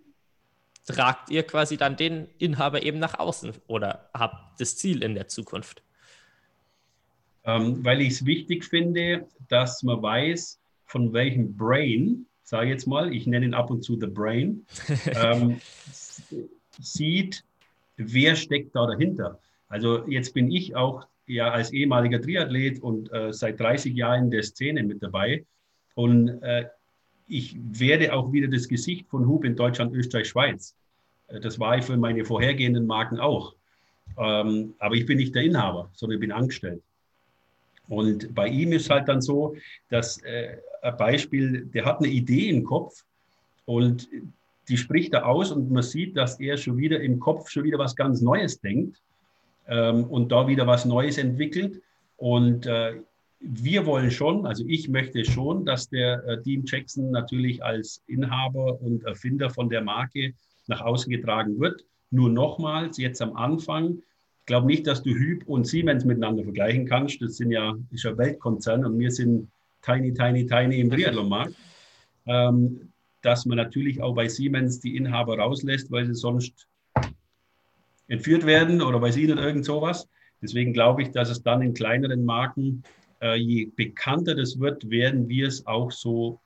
tragt ihr quasi dann den Inhaber eben nach außen oder habt das Ziel in der Zukunft? Ähm, weil ich es wichtig finde, dass man weiß, von welchem Brain, sage ich jetzt mal, ich nenne ihn ab und zu The Brain, [LAUGHS] ähm, sieht, wer steckt da dahinter. Also jetzt bin ich auch ja als ehemaliger Triathlet und äh, seit 30 Jahren in der Szene mit dabei. Und äh, ich werde auch wieder das Gesicht von Hub in Deutschland, Österreich, Schweiz. Äh, das war ich für meine vorhergehenden Marken auch. Ähm, aber ich bin nicht der Inhaber, sondern ich bin angestellt. Und bei ihm ist halt dann so, dass äh, ein Beispiel, der hat eine Idee im Kopf und die spricht er aus und man sieht, dass er schon wieder im Kopf schon wieder was ganz Neues denkt ähm, und da wieder was Neues entwickelt. Und äh, wir wollen schon, also ich möchte schon, dass der äh, Dean Jackson natürlich als Inhaber und Erfinder von der Marke nach außen getragen wird. Nur nochmals, jetzt am Anfang, ich glaube nicht, dass du Hüb und Siemens miteinander vergleichen kannst. Das sind ja, ist ja Weltkonzern und wir sind tiny, tiny, tiny im Triathlon-Markt. ähm, dass man natürlich auch bei Siemens die Inhaber rauslässt, weil sie sonst entführt werden oder bei ihnen irgend sowas. Deswegen glaube ich, dass es dann in kleineren Marken, äh, je bekannter das wird, werden wir es auch so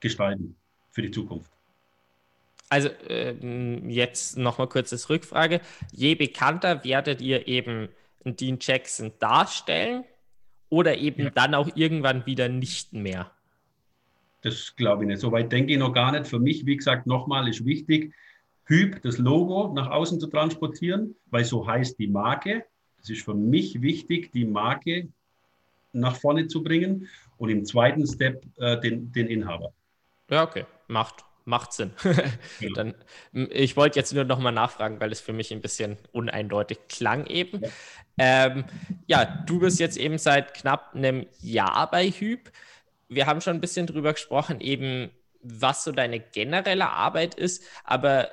gestalten für die Zukunft. Also äh, jetzt nochmal kurzes Rückfrage. Je bekannter werdet ihr eben Dean Jackson darstellen oder eben ja. dann auch irgendwann wieder nicht mehr? Das glaube ich nicht. Soweit denke ich noch gar nicht. Für mich, wie gesagt, nochmal ist wichtig, Hyp, das Logo, nach außen zu transportieren, weil so heißt die Marke. Es ist für mich wichtig, die Marke nach vorne zu bringen und im zweiten Step äh, den, den Inhaber. Ja, okay, macht, macht Sinn. ja. [LAUGHS] [LAUGHS] Dann, ich wollte jetzt nur nochmal nachfragen, weil es für mich ein bisschen uneindeutig klang eben. Ja. Ähm, ja, du bist jetzt eben seit knapp einem Jahr bei Hyp. Wir haben schon ein bisschen drüber gesprochen, eben was so deine generelle Arbeit ist, aber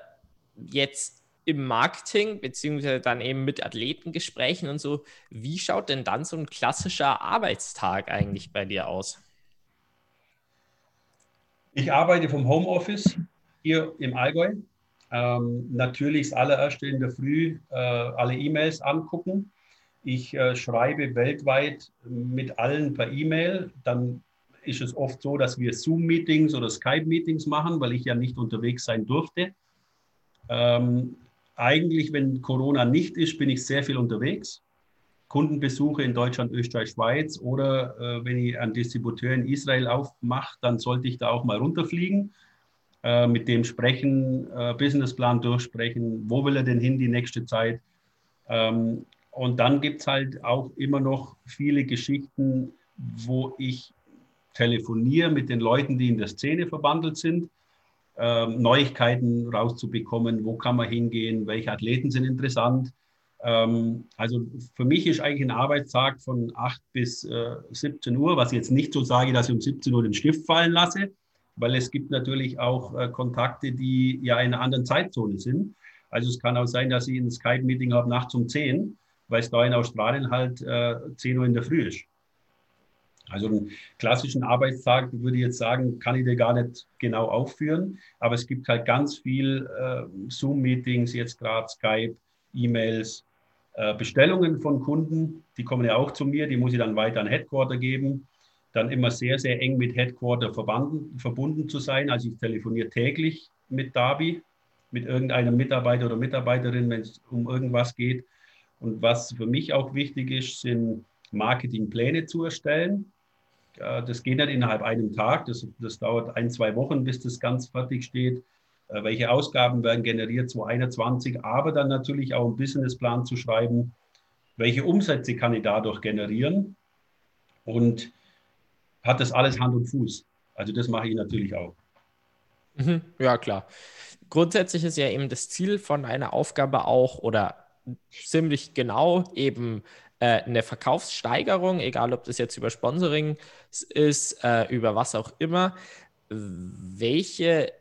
jetzt im Marketing, beziehungsweise dann eben mit Athletengesprächen und so, wie schaut denn dann so ein klassischer Arbeitstag eigentlich bei dir aus? Ich arbeite vom Homeoffice hier im Allgäu. Ähm, natürlich das allererste in der Früh äh, alle E-Mails angucken. Ich äh, schreibe weltweit mit allen per E-Mail. Dann ist es oft so, dass wir Zoom-Meetings oder Skype-Meetings machen, weil ich ja nicht unterwegs sein durfte. Ähm, eigentlich, wenn Corona nicht ist, bin ich sehr viel unterwegs. Kundenbesuche in Deutschland, Österreich, Schweiz oder äh, wenn ich einen Distributeur in Israel aufmache, dann sollte ich da auch mal runterfliegen, äh, mit dem sprechen, äh, Businessplan durchsprechen, wo will er denn hin die nächste Zeit. Ähm, und dann gibt es halt auch immer noch viele Geschichten, wo ich telefoniere mit den Leuten, die in der Szene verbandelt sind ähm, Neuigkeiten rauszubekommen, wo kann man hingehen, welche Athleten sind interessant. Ähm, also für mich ist eigentlich ein Arbeitstag von 8 bis äh, 17 Uhr, was ich jetzt nicht so sage, dass ich um 17 Uhr den Stift fallen lasse, weil es gibt natürlich auch äh, Kontakte, die ja in einer anderen Zeitzone sind. Also es kann auch sein, dass ich ein Skype-Meeting habe nachts um 10, weil es da in Australien halt äh, 10 Uhr in der Früh ist. Also einen klassischen Arbeitstag, würde ich jetzt sagen, kann ich dir gar nicht genau aufführen. Aber es gibt halt ganz viel äh, Zoom-Meetings, jetzt gerade Skype, E-Mails, Bestellungen von Kunden, die kommen ja auch zu mir, die muss ich dann weiter an Headquarter geben. Dann immer sehr, sehr eng mit Headquarter verbunden, verbunden zu sein. Also ich telefoniere täglich mit Dabi, mit irgendeinem Mitarbeiter oder Mitarbeiterin, wenn es um irgendwas geht. Und was für mich auch wichtig ist, sind Marketingpläne zu erstellen. Das geht nicht innerhalb einem Tag. Das, das dauert ein, zwei Wochen, bis das ganz fertig steht. Äh, welche Ausgaben werden generiert 2021, aber dann natürlich auch einen Businessplan zu schreiben. Welche Umsätze kann ich dadurch generieren? Und hat das alles Hand und Fuß? Also das mache ich natürlich auch. Mhm, ja, klar. Grundsätzlich ist ja eben das Ziel von einer Aufgabe auch oder ziemlich genau eben äh, eine Verkaufssteigerung, egal ob das jetzt über Sponsoring ist, äh, über was auch immer. Welche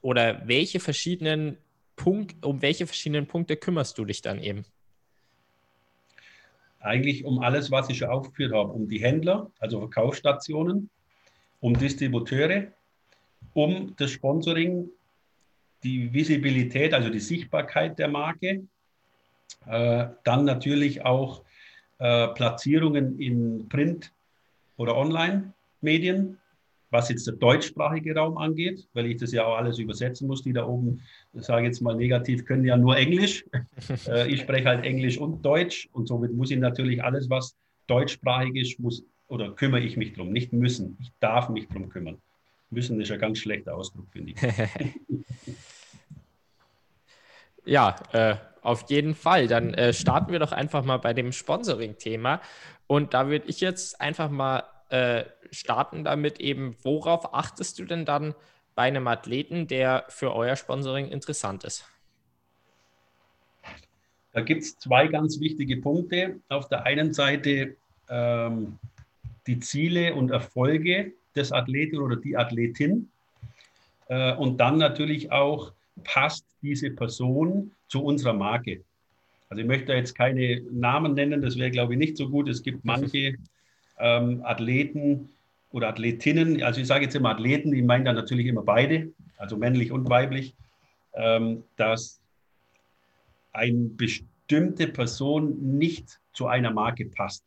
oder welche verschiedenen Punkt, um welche verschiedenen Punkte kümmerst du dich dann eben? Eigentlich um alles, was ich schon aufgeführt habe, um die Händler, also Verkaufsstationen, um Distributeure, um das Sponsoring, die Visibilität, also die Sichtbarkeit der Marke, äh, dann natürlich auch äh, Platzierungen in Print- oder Online-Medien, was jetzt der deutschsprachige Raum angeht, weil ich das ja auch alles übersetzen muss. Die da oben, sage ich jetzt mal negativ, können ja nur Englisch. [LAUGHS] äh, ich spreche halt Englisch und Deutsch und somit muss ich natürlich alles, was deutschsprachig ist, muss oder kümmere ich mich drum. Nicht müssen, ich darf mich drum kümmern. Müssen ist ein ganz schlechter Ausdruck, finde ich. [LAUGHS] ja, äh, auf jeden Fall. Dann äh, starten wir doch einfach mal bei dem Sponsoring-Thema. Und da würde ich jetzt einfach mal äh, starten damit eben, worauf achtest du denn dann bei einem Athleten, der für euer Sponsoring interessant ist? Da gibt es zwei ganz wichtige Punkte. Auf der einen Seite ähm, die Ziele und Erfolge des Athleten oder die Athletin. Äh, und dann natürlich auch, passt diese Person zu unserer Marke. Also ich möchte jetzt keine Namen nennen, das wäre, glaube ich, nicht so gut. Es gibt manche ähm, Athleten, oder Athletinnen, also ich sage jetzt immer Athleten, ich meine dann natürlich immer beide, also männlich und weiblich, ähm, dass eine bestimmte Person nicht zu einer Marke passt.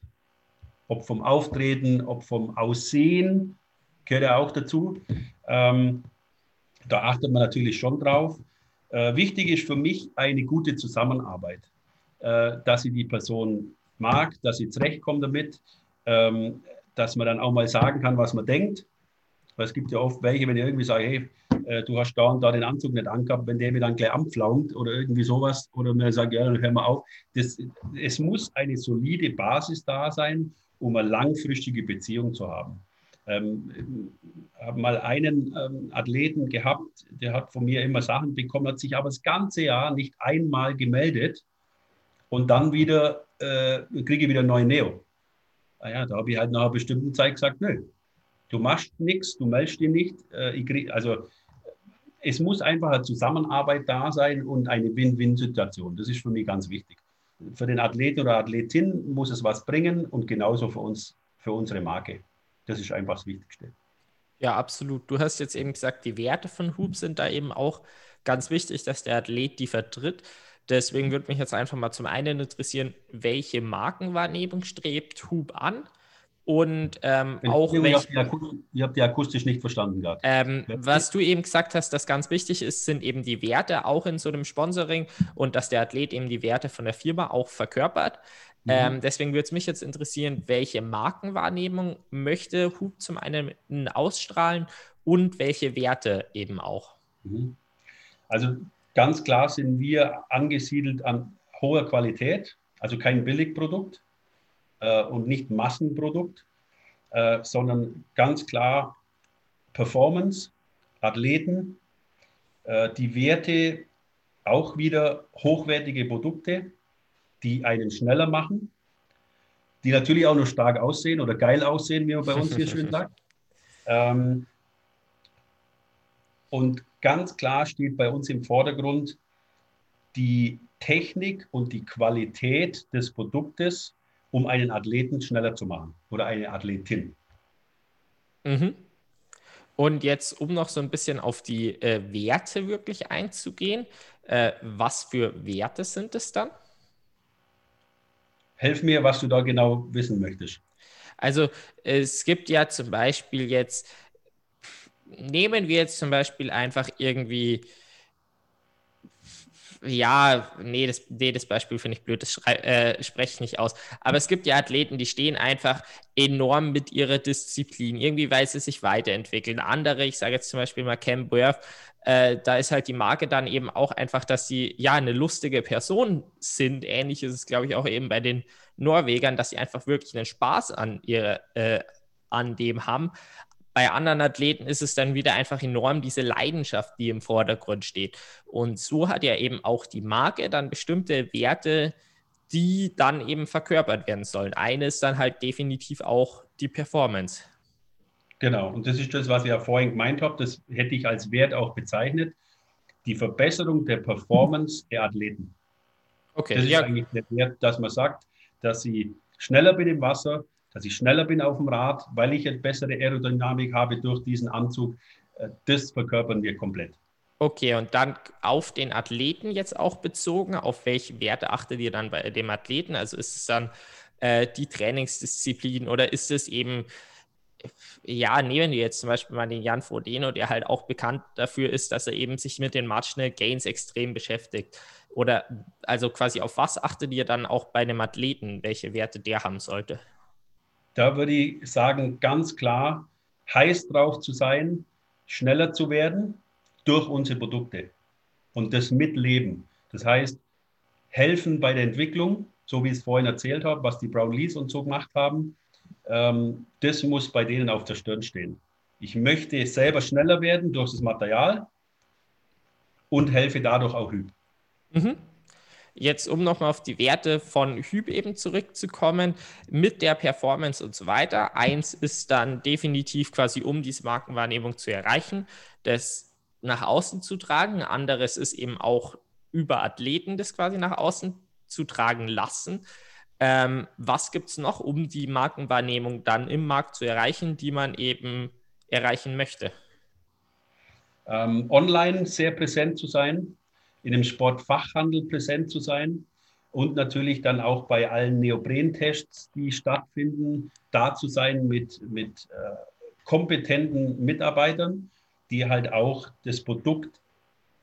Ob vom Auftreten, ob vom Aussehen, gehört ja auch dazu. Ähm, da achtet man natürlich schon drauf. Äh, wichtig ist für mich eine gute Zusammenarbeit, äh, dass sie die Person mag, dass sie zurechtkommt damit, ähm, dass man dann auch mal sagen kann, was man denkt. Weil es gibt ja oft welche, wenn ich irgendwie sage, hey, äh, du hast da und da den Anzug nicht angehabt, wenn der mir dann gleich anpflaumt oder irgendwie sowas oder mir sagt, ja, dann hör mal auf. Das, es muss eine solide Basis da sein, um eine langfristige Beziehung zu haben. Ähm, habe mal einen ähm, Athleten gehabt, der hat von mir immer Sachen bekommen, hat sich aber das ganze Jahr nicht einmal gemeldet und dann wieder äh, kriege ich wieder neue Neo. Ah da habe ich halt nach einer bestimmten Zeit gesagt, nö, du machst nichts, du meldest dich nicht. Äh, krieg, also es muss einfach eine Zusammenarbeit da sein und eine Win-Win-Situation. Das ist für mich ganz wichtig. Für den Athleten oder Athletin muss es was bringen und genauso für uns, für unsere Marke. Das ist einfach das Wichtigste. Ja, absolut. Du hast jetzt eben gesagt, die Werte von Hub sind da eben auch ganz wichtig, dass der Athlet die vertritt. Deswegen würde mich jetzt einfach mal zum einen interessieren, welche Markenwahrnehmung strebt Hub an? Und ähm, auch ich welche, ihr habt die akustisch nicht verstanden gerade. Ähm, was du eben gesagt hast, das ganz wichtig ist, sind eben die Werte auch in so einem Sponsoring und dass der Athlet eben die Werte von der Firma auch verkörpert. Mhm. Ähm, deswegen würde es mich jetzt interessieren, welche Markenwahrnehmung möchte Hub zum einen ausstrahlen und welche Werte eben auch. Mhm. Also ganz klar sind wir angesiedelt an hoher Qualität, also kein Billigprodukt äh, und nicht Massenprodukt, äh, sondern ganz klar Performance, Athleten, äh, die Werte auch wieder hochwertige Produkte, die einen schneller machen, die natürlich auch noch stark aussehen oder geil aussehen, wie man bei uns hier [LAUGHS] schön sagt. Ähm, und ganz klar steht bei uns im Vordergrund die Technik und die Qualität des Produktes, um einen Athleten schneller zu machen oder eine Athletin. Mhm. Und jetzt, um noch so ein bisschen auf die äh, Werte wirklich einzugehen, äh, was für Werte sind es dann? Helf mir, was du da genau wissen möchtest. Also es gibt ja zum Beispiel jetzt, nehmen wir jetzt zum Beispiel einfach irgendwie, ja, nee, das, nee, das Beispiel finde ich blöd, das äh, spreche ich nicht aus. Aber es gibt ja Athleten, die stehen einfach enorm mit ihrer Disziplin, irgendwie weil sie sich weiterentwickeln. Andere, ich sage jetzt zum Beispiel mal Cam Worth, äh, da ist halt die Marke dann eben auch einfach, dass sie ja eine lustige Person sind. Ähnlich ist es, glaube ich, auch eben bei den Norwegern, dass sie einfach wirklich einen Spaß an, ihr, äh, an dem haben. Bei anderen Athleten ist es dann wieder einfach enorm diese Leidenschaft, die im Vordergrund steht. Und so hat ja eben auch die Marke dann bestimmte Werte, die dann eben verkörpert werden sollen. Eine ist dann halt definitiv auch die Performance. Genau, und das ist das, was ich ja vorhin gemeint habe, das hätte ich als Wert auch bezeichnet, die Verbesserung der Performance der Athleten. Okay, das ist ja. eigentlich der Wert, dass man sagt, dass ich schneller bin im Wasser, dass ich schneller bin auf dem Rad, weil ich eine bessere Aerodynamik habe durch diesen Anzug. Äh, das verkörpern wir komplett. Okay, und dann auf den Athleten jetzt auch bezogen, auf welche Werte achtet ihr dann bei dem Athleten? Also ist es dann äh, die Trainingsdisziplin oder ist es eben ja, nehmen wir jetzt zum Beispiel mal den Jan Frodeno, der halt auch bekannt dafür ist, dass er eben sich mit den Marginal Gains extrem beschäftigt. Oder also quasi auf was achtet ihr dann auch bei einem Athleten, welche Werte der haben sollte? Da würde ich sagen, ganz klar, heiß drauf zu sein, schneller zu werden durch unsere Produkte und das Mitleben. Das heißt, helfen bei der Entwicklung, so wie ich es vorhin erzählt habe, was die Brown Lees und so gemacht haben, ähm, das muss bei denen auf der Stirn stehen. Ich möchte selber schneller werden durch das Material und helfe dadurch auch Hüb. Mhm. Jetzt, um nochmal auf die Werte von Hüb eben zurückzukommen, mit der Performance und so weiter. Eins ist dann definitiv quasi, um diese Markenwahrnehmung zu erreichen, das nach außen zu tragen. Anderes ist eben auch über Athleten das quasi nach außen zu tragen lassen. Ähm, was gibt es noch, um die Markenwahrnehmung dann im Markt zu erreichen, die man eben erreichen möchte? Ähm, online sehr präsent zu sein, in dem Sportfachhandel präsent zu sein und natürlich dann auch bei allen Neoprentests, die stattfinden, da zu sein mit, mit äh, kompetenten Mitarbeitern, die halt auch das Produkt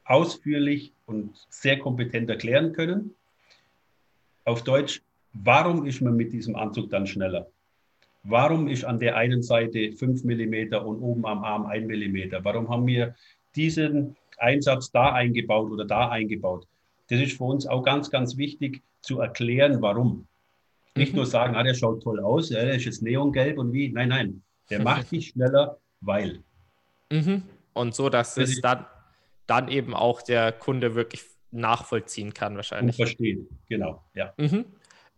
ausführlich und sehr kompetent erklären können. Auf Deutsch, warum ist man mit diesem Anzug dann schneller? Warum ist an der einen Seite 5 mm und oben am Arm 1 mm? Warum haben wir diesen Einsatz da eingebaut oder da eingebaut? Das ist für uns auch ganz, ganz wichtig zu erklären, warum. Nicht mhm. nur sagen, ah, der schaut toll aus, der ist jetzt neongelb und wie. Nein, nein, der macht [LAUGHS] dich schneller, weil. Mhm. Und so, dass es dann, dann eben auch der Kunde wirklich nachvollziehen kann, wahrscheinlich. Und versteht, genau, ja. Mhm.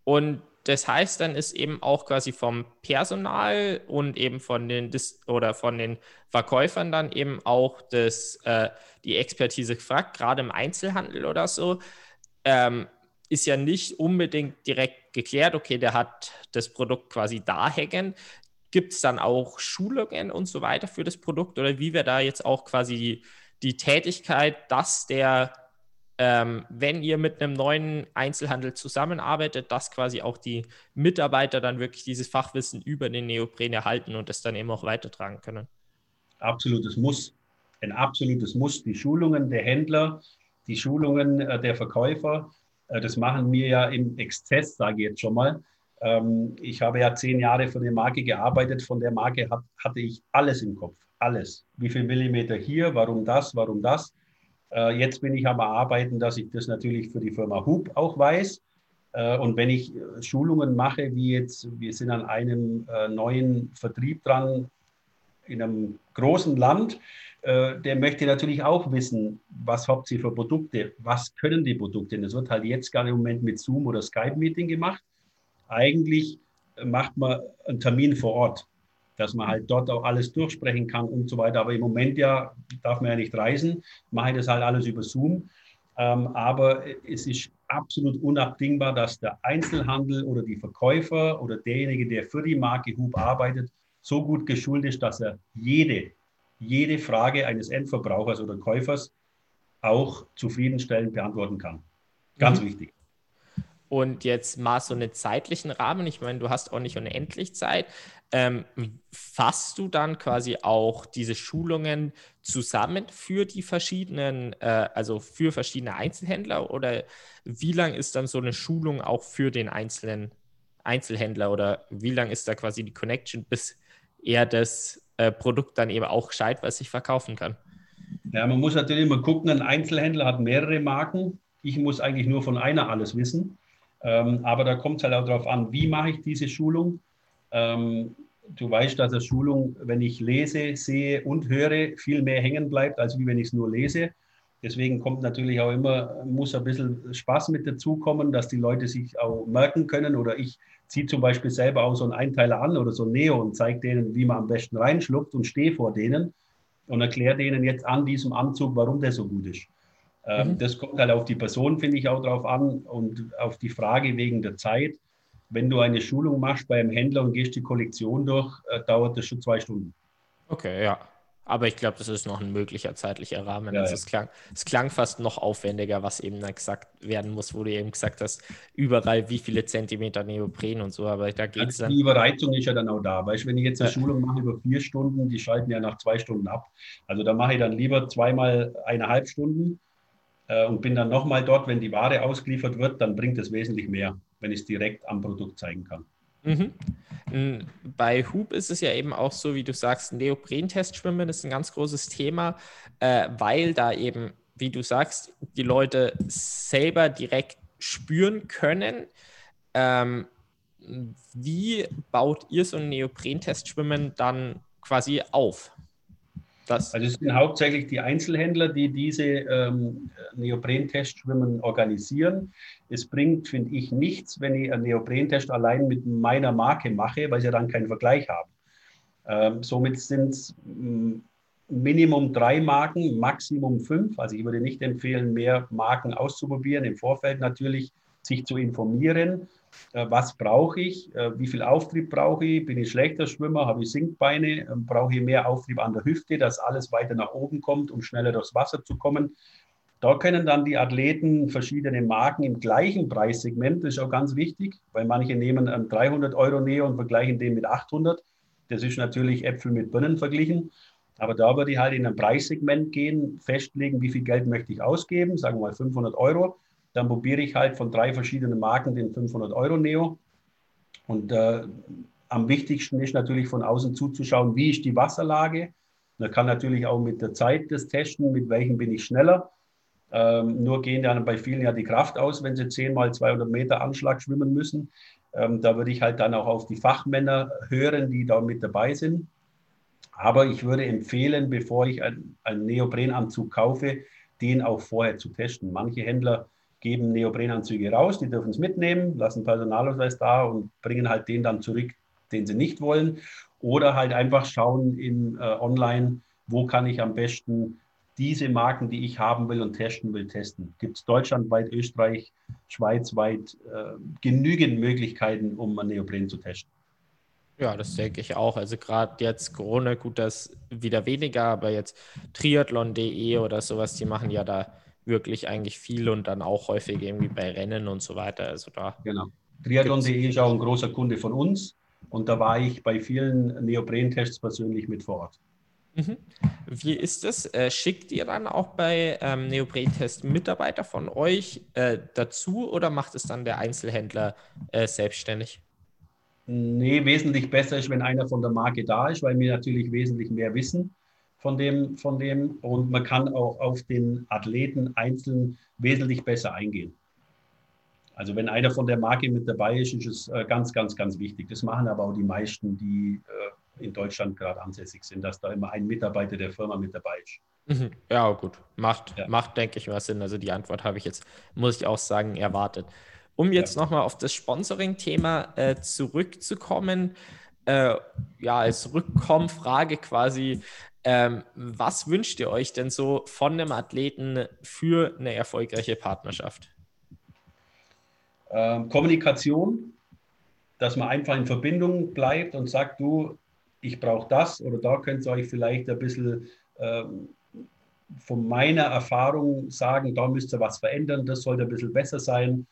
Und das heißt, dann ist eben auch quasi vom Personal und eben von den Dis oder von den Verkäufern dann eben auch das, äh, die Expertise gefragt, gerade im Einzelhandel oder so. Ähm, ist ja nicht unbedingt direkt geklärt, okay, der hat das Produkt quasi da hängen. Gibt es dann auch Schulungen und so weiter für das Produkt oder wie wäre da jetzt auch quasi die Tätigkeit, dass der ähm, wenn ihr mit einem neuen Einzelhandel zusammenarbeitet, dass quasi auch die Mitarbeiter dann wirklich dieses Fachwissen über den Neopren erhalten und das dann eben auch weitertragen können. Absolutes Muss. Ein absolutes Muss. Die Schulungen der Händler, die Schulungen äh, der Verkäufer, äh, das machen wir ja im Exzess, sage ich jetzt schon mal. Ähm, ich habe ja zehn Jahre für eine Marke gearbeitet. Von der Marke hatte ich alles im Kopf. Alles. Wie viel Millimeter hier, warum das, warum das. Äh, jetzt bin ich am Arbeiten, dass ich das natürlich für die Firma Hub auch weiß. Äh, und wenn ich äh, Schulungen mache, wie jetzt, wir sind an einem neuen Vertrieb dran in einem großen Land, der möchte natürlich auch wissen, was habt ihr für Produkte, was können die Produkte. Das wird halt jetzt gar im Moment mit Zoom oder Skype-Meeting gemacht. Eigentlich macht man einen Termin vor Ort dass man halt dort auch alles durchsprechen kann und so weiter. Aber im Moment ja darf man ja nicht reisen, mache ich das halt alles über Zoom. Ähm, aber es ist absolut unabdingbar, dass der Einzelhandel oder die Verkäufer oder derjenige, der für die Marke Hub arbeitet, so gut geschult ist, dass er jede, jede Frage eines Endverbrauchers oder Käufers auch zufriedenstellend beantworten kann. Ganz mhm. wichtig. Und jetzt mal so einen zeitlichen Rahmen. Ich meine, du hast auch nicht unendlich Zeit. Ähm, fasst du dann quasi auch diese Schulungen zusammen für die verschiedenen, äh, also für verschiedene Einzelhändler oder wie lang ist dann so eine Schulung auch für den einzelnen Einzelhändler oder wie lang ist da quasi die Connection, bis er das äh, Produkt dann eben auch gescheit was sich verkaufen kann? Ja, man muss natürlich immer gucken, ein Einzelhändler hat mehrere Marken. Ich muss eigentlich nur von einer alles wissen. Ähm, aber da kommt es halt auch darauf an, wie mache ich diese Schulung. Ähm, du weißt, dass eine Schulung, wenn ich lese, sehe und höre, viel mehr hängen bleibt, als wie wenn ich es nur lese. Deswegen kommt natürlich auch immer, muss ein bisschen Spaß mit dazukommen, dass die Leute sich auch merken können. Oder ich ziehe zum Beispiel selber auch so einen Einteiler an oder so ein Neo und zeige denen, wie man am besten reinschluckt und stehe vor denen und erkläre denen jetzt an diesem Anzug, warum der so gut ist. Ähm, mhm. Das kommt halt auf die Person, finde ich, auch drauf an und auf die Frage wegen der Zeit. Wenn du eine Schulung machst beim Händler und gehst die Kollektion durch, äh, dauert das schon zwei Stunden. Okay, ja. Aber ich glaube, das ist noch ein möglicher zeitlicher Rahmen. Ja, also. Es, klang, es klang fast noch aufwendiger, was eben dann gesagt werden muss, wo du eben gesagt hast, überall wie viele Zentimeter Neopren und so. Aber da geht es also dann. Die Überreizung ist ja dann auch da. Weißt du, wenn ich jetzt eine ja. Schulung mache über vier Stunden, die schalten ja nach zwei Stunden ab. Also da mache ich dann lieber zweimal eineinhalb Stunden äh, und bin dann nochmal dort, wenn die Ware ausgeliefert wird, dann bringt es wesentlich mehr, wenn ich es direkt am Produkt zeigen kann. Mhm. Bei Hub ist es ja eben auch so, wie du sagst, Neoprentest-Schwimmen ist ein ganz großes Thema, äh, weil da eben, wie du sagst, die Leute selber direkt spüren können. Ähm, wie baut ihr so ein Neoprentest-Schwimmen dann quasi auf? Das also es sind hauptsächlich die Einzelhändler, die diese ähm, Neoprentestschwimmen organisieren. Es bringt, finde ich, nichts, wenn ich einen Neoprentest allein mit meiner Marke mache, weil sie dann keinen Vergleich haben. Ähm, somit sind es mm, Minimum drei Marken, Maximum fünf. Also ich würde nicht empfehlen, mehr Marken auszuprobieren. Im Vorfeld natürlich sich zu informieren äh, was brauche ich, äh, wie viel Auftrieb brauche ich, bin ich schlechter Schwimmer, habe ich Sinkbeine, ähm, brauche ich mehr Auftrieb an der Hüfte, dass alles weiter nach oben kommt, um schneller durchs Wasser zu kommen. Da können dann die Athleten verschiedene Marken im gleichen Preissegment, das ist auch ganz wichtig, weil manche nehmen einen 300 Euro Neo und vergleichen den mit 800. Das ist natürlich Äpfel mit Birnen verglichen. Aber da würde ich halt in ein Preissegment gehen, festlegen, wie viel Geld möchte ich ausgeben, sagen wir mal 500 Euro dann probiere ich halt von drei verschiedenen Marken den 500 Euro Neo. Und äh, am wichtigsten ist natürlich von außen zuzuschauen, wie ist die Wasserlage. Man kann natürlich auch mit der Zeit das testen, mit welchem bin ich schneller. Ähm, nur gehen dann bei vielen ja die Kraft aus, wenn sie 10 mal 200 Meter Anschlag schwimmen müssen. Ähm, da würde ich halt dann auch auf die Fachmänner hören, die da mit dabei sind. Aber ich würde empfehlen, bevor ich einen, einen Neoprenanzug kaufe, den auch vorher zu testen. Manche Händler geben Neoprenanzüge raus, die dürfen es mitnehmen, lassen Personalausweis da und bringen halt den dann zurück, den sie nicht wollen. Oder halt einfach schauen in äh, online, wo kann ich am besten diese Marken, die ich haben will und testen will, testen. Gibt es deutschlandweit, Österreich, schweizweit äh, genügend Möglichkeiten, um ein Neopren zu testen. Ja, das denke ich auch. Also gerade jetzt Corona, gut, das wieder weniger, aber jetzt triathlon.de oder sowas, die machen ja da wirklich eigentlich viel und dann auch häufig irgendwie bei Rennen und so weiter. Also da genau. Triathlon.de ist auch ein großer Kunde von uns und da war ich bei vielen Neopren-Tests persönlich mit vor Ort. Mhm. Wie ist es? Äh, schickt ihr dann auch bei ähm, Neopren-Test Mitarbeiter von euch äh, dazu oder macht es dann der Einzelhändler äh, selbstständig? Nee, wesentlich besser ist, wenn einer von der Marke da ist, weil wir natürlich wesentlich mehr wissen von dem, von dem und man kann auch auf den Athleten einzeln wesentlich besser eingehen. Also wenn einer von der Marke mit dabei ist, ist es äh, ganz, ganz, ganz wichtig. Das machen aber auch die meisten, die äh, in Deutschland gerade ansässig sind, dass da immer ein Mitarbeiter der Firma mit dabei ist. Mhm. Ja, gut. Macht, ja. macht denke ich, was Sinn. Also die Antwort habe ich jetzt, muss ich auch sagen, erwartet. Um jetzt ja. nochmal auf das Sponsoring-Thema äh, zurückzukommen, äh, ja, als Rückkommfrage quasi, ähm, was wünscht ihr euch denn so von einem Athleten für eine erfolgreiche Partnerschaft? Ähm, Kommunikation, dass man einfach in Verbindung bleibt und sagt, du, ich brauche das oder da könnt ihr euch vielleicht ein bisschen ähm, von meiner Erfahrung sagen, da müsst ihr was verändern, das sollte ein bisschen besser sein.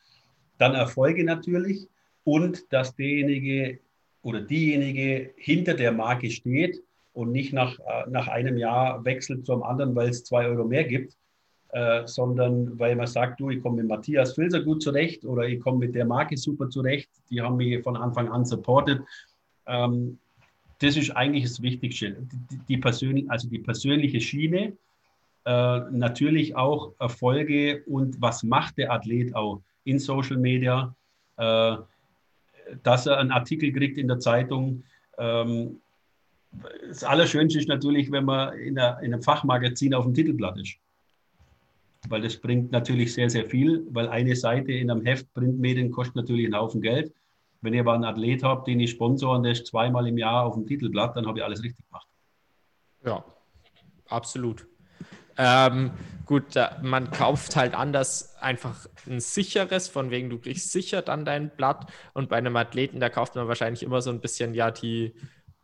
Dann Erfolge natürlich und dass derjenige oder diejenige hinter der Marke steht und nicht nach, äh, nach einem Jahr wechselt zum anderen, weil es zwei Euro mehr gibt, äh, sondern weil man sagt, du, ich komme mit Matthias Filzer gut zurecht oder ich komme mit der Marke super zurecht, die haben mich von Anfang an supportet. Ähm, das ist eigentlich das Wichtigste. Die, die, persönlich, also die persönliche Schiene, äh, natürlich auch Erfolge und was macht der Athlet auch in Social Media, äh, dass er einen Artikel kriegt in der Zeitung, ähm, das Allerschönste ist natürlich, wenn man in, einer, in einem Fachmagazin auf dem Titelblatt ist. Weil das bringt natürlich sehr, sehr viel, weil eine Seite in einem Heft Printmedien kostet natürlich einen Haufen Geld. Wenn ihr aber einen Athlet habt, den ich sponsor und der ist zweimal im Jahr auf dem Titelblatt, dann habe ich alles richtig gemacht. Ja, absolut. Ähm, gut, man kauft halt anders einfach ein sicheres, von wegen du kriegst sicher dann dein Blatt und bei einem Athleten, da kauft man wahrscheinlich immer so ein bisschen ja die,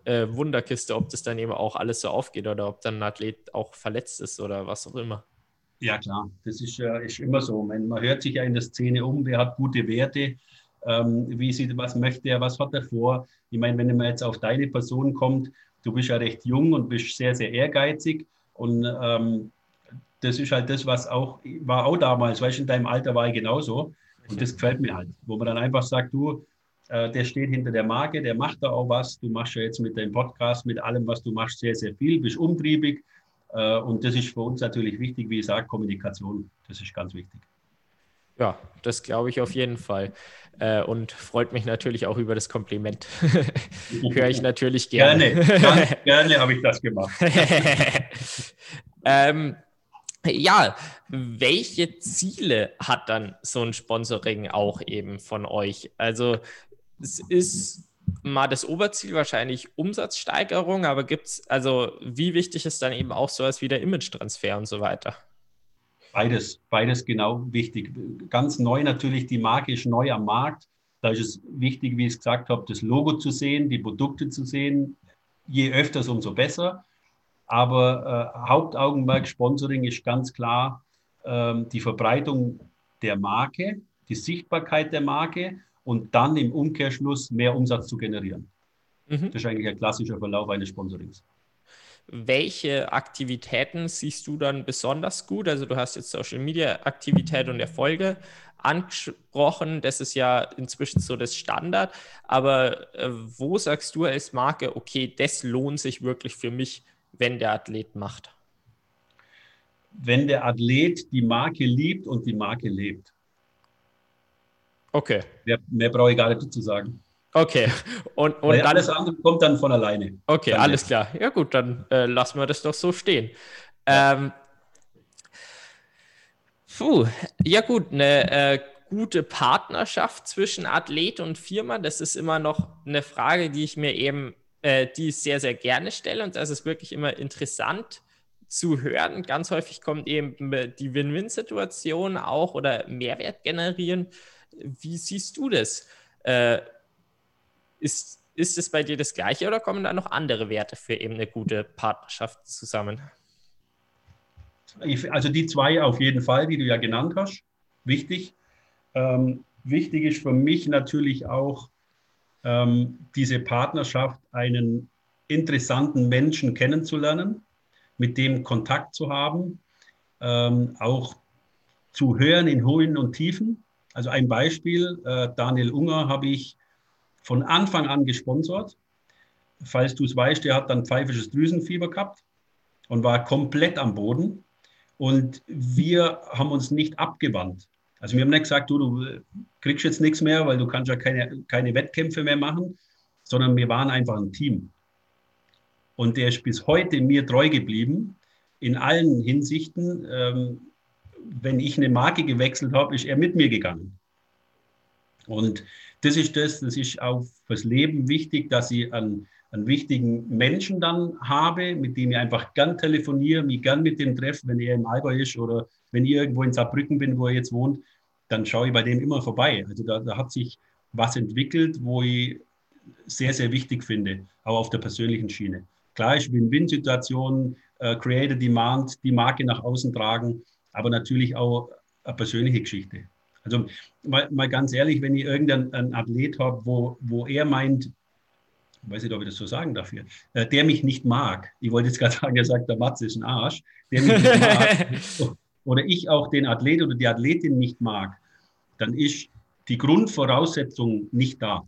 äh, Wunderkiste, ob das dann eben auch alles so aufgeht oder ob dann ein Athlet auch verletzt ist oder was auch immer. Ja, klar, das ist, äh, ist immer so. Man, man hört sich ja in der Szene um, wer hat gute Werte, ähm, wie sieht, was möchte er, was hat er vor. Ich meine, wenn man jetzt auf deine Person kommt, du bist ja recht jung und bist sehr, sehr ehrgeizig und ähm, das ist halt das, was auch, war auch damals, weißt du, in deinem Alter war ich genauso und das gefällt mir halt, wo man dann einfach sagt, du, äh, der steht hinter der Marke, der macht da auch was. Du machst ja jetzt mit deinem Podcast, mit allem, was du machst, sehr, sehr viel, bist umtriebig. Äh, und das ist für uns natürlich wichtig, wie ich sage, Kommunikation. Das ist ganz wichtig. Ja, das glaube ich auf jeden Fall. Äh, und freut mich natürlich auch über das Kompliment. [LAUGHS] Höre ich natürlich gerne. Gerne, ganz [LAUGHS] gerne habe ich das gemacht. [LAUGHS] ähm, ja, welche Ziele hat dann so ein Sponsoring auch eben von euch? Also es ist mal das Oberziel wahrscheinlich Umsatzsteigerung, aber gibt es, also wie wichtig ist dann eben auch sowas wie der Image-Transfer und so weiter? Beides, beides genau wichtig. Ganz neu natürlich, die Marke ist neu am Markt. Da ist es wichtig, wie ich es gesagt habe, das Logo zu sehen, die Produkte zu sehen. Je öfters, umso besser. Aber äh, Hauptaugenmerk Sponsoring ist ganz klar ähm, die Verbreitung der Marke, die Sichtbarkeit der Marke und dann im Umkehrschluss mehr Umsatz zu generieren. Mhm. Das ist eigentlich ein klassischer Verlauf eines Sponsorings. Welche Aktivitäten siehst du dann besonders gut? Also du hast jetzt Social Media Aktivität und Erfolge angesprochen. Das ist ja inzwischen so das Standard. Aber äh, wo sagst du als Marke, okay, das lohnt sich wirklich für mich, wenn der Athlet macht? Wenn der Athlet die Marke liebt und die Marke lebt. Okay. Mehr, mehr brauche ich gar nicht zu sagen. Okay. Und, und dann, alles andere kommt dann von alleine. Okay, dann alles klar. Ja gut, dann äh, lassen wir das doch so stehen. Ja, ähm, puh, ja gut, eine äh, gute Partnerschaft zwischen Athlet und Firma, das ist immer noch eine Frage, die ich mir eben, äh, die ich sehr, sehr gerne stelle und das ist wirklich immer interessant zu hören. Ganz häufig kommt eben die Win-Win-Situation auch oder Mehrwert generieren. Wie siehst du das? Ist, ist es bei dir das Gleiche oder kommen da noch andere Werte für eben eine gute Partnerschaft zusammen? Also die zwei auf jeden Fall, die du ja genannt hast, wichtig. Ähm, wichtig ist für mich natürlich auch ähm, diese Partnerschaft, einen interessanten Menschen kennenzulernen, mit dem Kontakt zu haben, ähm, auch zu hören in Höhen und Tiefen. Also ein Beispiel, äh, Daniel Unger habe ich von Anfang an gesponsert. Falls du es weißt, der hat dann pfeifisches Drüsenfieber gehabt und war komplett am Boden. Und wir haben uns nicht abgewandt. Also wir haben nicht gesagt, du, du kriegst jetzt nichts mehr, weil du kannst ja keine, keine Wettkämpfe mehr machen, sondern wir waren einfach ein Team. Und der ist bis heute mir treu geblieben, in allen Hinsichten. Ähm, wenn ich eine Marke gewechselt habe, ist er mit mir gegangen. Und das ist das, das ist auch fürs Leben wichtig, dass ich einen, einen wichtigen Menschen dann habe, mit dem ich einfach gern telefoniere, mich gern mit dem treffe, wenn er im Allgäu ist oder wenn ich irgendwo in Saarbrücken bin, wo er jetzt wohnt, dann schaue ich bei dem immer vorbei. Also da, da hat sich was entwickelt, wo ich sehr, sehr wichtig finde, auch auf der persönlichen Schiene. Klar ist Win-Win-Situation, äh, Create a Demand, die Marke nach außen tragen, aber natürlich auch eine persönliche Geschichte. Also mal, mal ganz ehrlich, wenn ich irgendeinen Athlet habe, wo, wo er meint, weiß nicht, ob ich das so sagen darf hier, äh, der mich nicht mag, ich wollte jetzt gerade [LAUGHS] sagen, er sagt, der Matze ist ein Arsch, der mich nicht mag, [LAUGHS] oder ich auch den Athlet oder die Athletin nicht mag, dann ist die Grundvoraussetzung nicht da.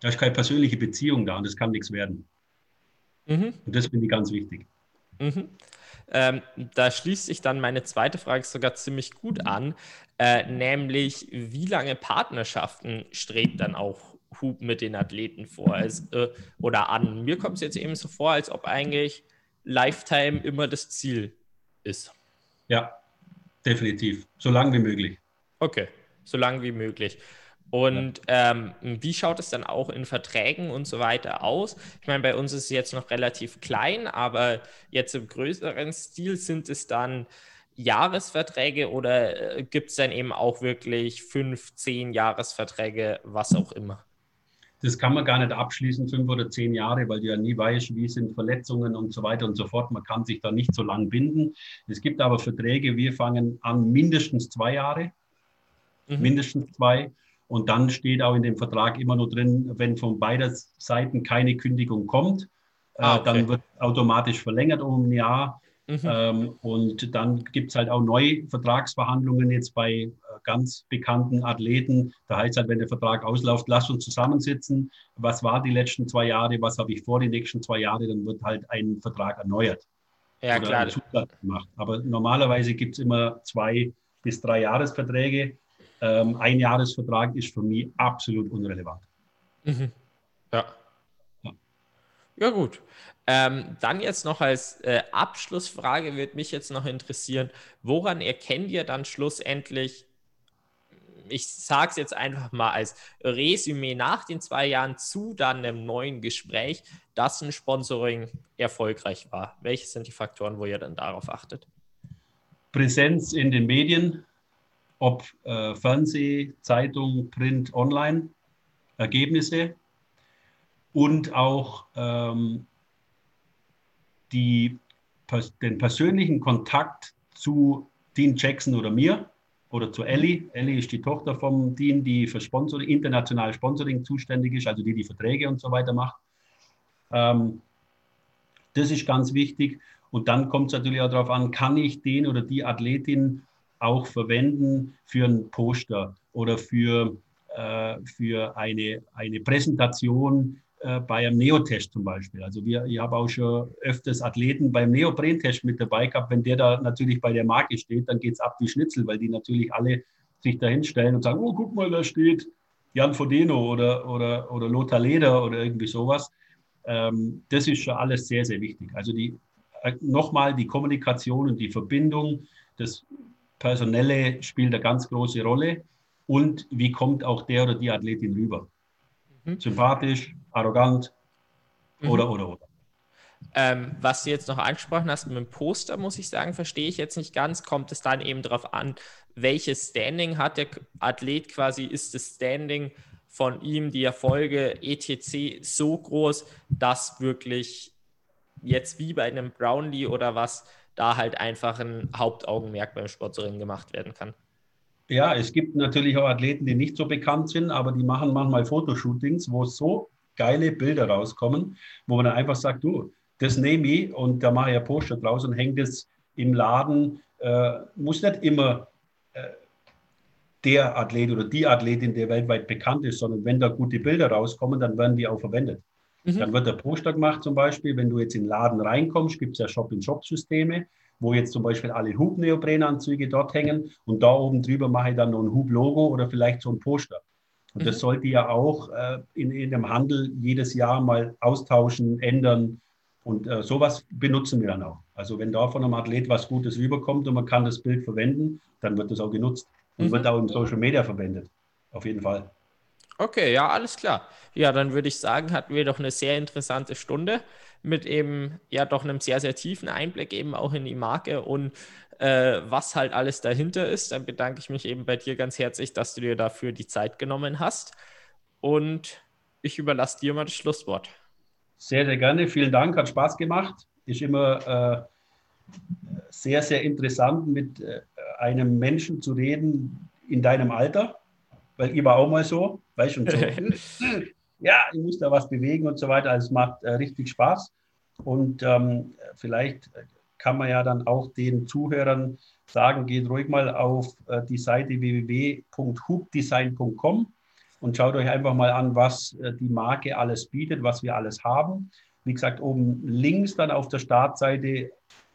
Da ist keine persönliche Beziehung da und das kann nichts werden. Mhm. Und das finde ich ganz wichtig. Mhm. Ähm, da schließt sich dann meine zweite Frage sogar ziemlich gut an, äh, nämlich wie lange Partnerschaften strebt dann auch Hub mit den Athleten vor als, äh, oder an? Mir kommt es jetzt eben so vor, als ob eigentlich Lifetime immer das Ziel ist. Ja, definitiv. So lange wie möglich. Okay, so lange wie möglich. Und ähm, wie schaut es dann auch in Verträgen und so weiter aus? Ich meine, bei uns ist es jetzt noch relativ klein, aber jetzt im größeren Stil sind es dann Jahresverträge oder äh, gibt es dann eben auch wirklich fünf, zehn Jahresverträge, was auch immer? Das kann man gar nicht abschließen, fünf oder zehn Jahre, weil du ja nie weißt, wie sind Verletzungen und so weiter und so fort. Man kann sich da nicht so lang binden. Es gibt aber Verträge, wir fangen an mindestens zwei Jahre, mhm. mindestens zwei. Und dann steht auch in dem Vertrag immer nur drin, wenn von beider Seiten keine Kündigung kommt, äh, ah, okay. dann wird automatisch verlängert um ein Jahr. Mhm. Ähm, und dann gibt es halt auch neue Vertragsverhandlungen jetzt bei äh, ganz bekannten Athleten. Da heißt halt, wenn der Vertrag ausläuft, lass uns zusammensitzen. Was war die letzten zwei Jahre? Was habe ich vor die nächsten zwei Jahre? Dann wird halt ein Vertrag erneuert. Ja, klar. Gemacht. Aber normalerweise gibt es immer zwei bis drei Jahresverträge ähm, ein Jahresvertrag ist für mich absolut unrelevant. Mhm. Ja. ja. Ja, gut. Ähm, dann jetzt noch als äh, Abschlussfrage wird mich jetzt noch interessieren, woran erkennt ihr dann schlussendlich, ich sage es jetzt einfach mal als Resümee nach den zwei Jahren zu dann einem neuen Gespräch, dass ein Sponsoring erfolgreich war? Welche sind die Faktoren, wo ihr dann darauf achtet? Präsenz in den Medien, ob äh, Fernseh, Zeitung, Print, Online, Ergebnisse und auch ähm, die, den persönlichen Kontakt zu Dean Jackson oder mir oder zu Ellie. Ellie ist die Tochter vom Dean, die für Sponsoring, international Sponsoring zuständig ist, also die die Verträge und so weiter macht. Ähm, das ist ganz wichtig. Und dann kommt es natürlich auch darauf an, kann ich den oder die Athletin auch verwenden für ein Poster oder für, äh, für eine, eine Präsentation äh, bei einem Neotest zum Beispiel. Also wir, ich habe auch schon öfters Athleten beim Neoprentest mit dabei gehabt. Wenn der da natürlich bei der Marke steht, dann geht es ab wie Schnitzel, weil die natürlich alle sich da hinstellen und sagen, oh, guck mal, da steht Jan Fodeno oder, oder, oder Lothar Leder oder irgendwie sowas. Ähm, das ist schon alles sehr, sehr wichtig. Also die, äh, nochmal die Kommunikation und die Verbindung, das Personelle spielt eine ganz große Rolle. Und wie kommt auch der oder die Athletin rüber? Mhm. Sympathisch, arrogant mhm. oder, oder, oder. Ähm, was du jetzt noch angesprochen hast mit dem Poster, muss ich sagen, verstehe ich jetzt nicht ganz. Kommt es dann eben darauf an, welches Standing hat der Athlet quasi? Ist das Standing von ihm, die Erfolge etc. so groß, dass wirklich jetzt wie bei einem Brownlee oder was da halt einfach ein Hauptaugenmerk beim Sportringen gemacht werden kann? Ja, es gibt natürlich auch Athleten, die nicht so bekannt sind, aber die machen manchmal Fotoshootings, wo so geile Bilder rauskommen, wo man dann einfach sagt, du, das nehme ich und da mache ich ein Poster draus und hänge das im Laden. Äh, muss nicht immer äh, der Athlet oder die Athletin, der weltweit bekannt ist, sondern wenn da gute Bilder rauskommen, dann werden die auch verwendet. Mhm. Dann wird der Poster gemacht zum Beispiel, wenn du jetzt in den Laden reinkommst, gibt es ja Shop-in-Shop-Systeme wo jetzt zum Beispiel alle Hub-Neoprenanzüge dort hängen und da oben drüber mache ich dann noch ein Hub-Logo oder vielleicht so ein Poster. Und mhm. das sollte ja auch äh, in, in dem Handel jedes Jahr mal austauschen, ändern. Und äh, sowas benutzen wir dann auch. Also wenn da von einem Athlet was Gutes rüberkommt und man kann das Bild verwenden, dann wird das auch genutzt und mhm. wird auch in Social Media verwendet. Auf jeden Fall. Okay, ja, alles klar. Ja, dann würde ich sagen, hatten wir doch eine sehr interessante Stunde mit eben ja doch einem sehr, sehr tiefen Einblick eben auch in die Marke und äh, was halt alles dahinter ist. Dann bedanke ich mich eben bei dir ganz herzlich, dass du dir dafür die Zeit genommen hast. Und ich überlasse dir mal das Schlusswort. Sehr, sehr gerne. Vielen Dank, hat Spaß gemacht. Ist immer äh, sehr, sehr interessant, mit äh, einem Menschen zu reden in deinem Alter, weil ich war auch mal so, weißt du, so. [LAUGHS] ja, ich muss da was bewegen und so weiter. Also es macht äh, richtig Spaß. Und ähm, vielleicht kann man ja dann auch den Zuhörern sagen, geht ruhig mal auf äh, die Seite www.hubdesign.com und schaut euch einfach mal an, was äh, die Marke alles bietet, was wir alles haben. Wie gesagt, oben links dann auf der Startseite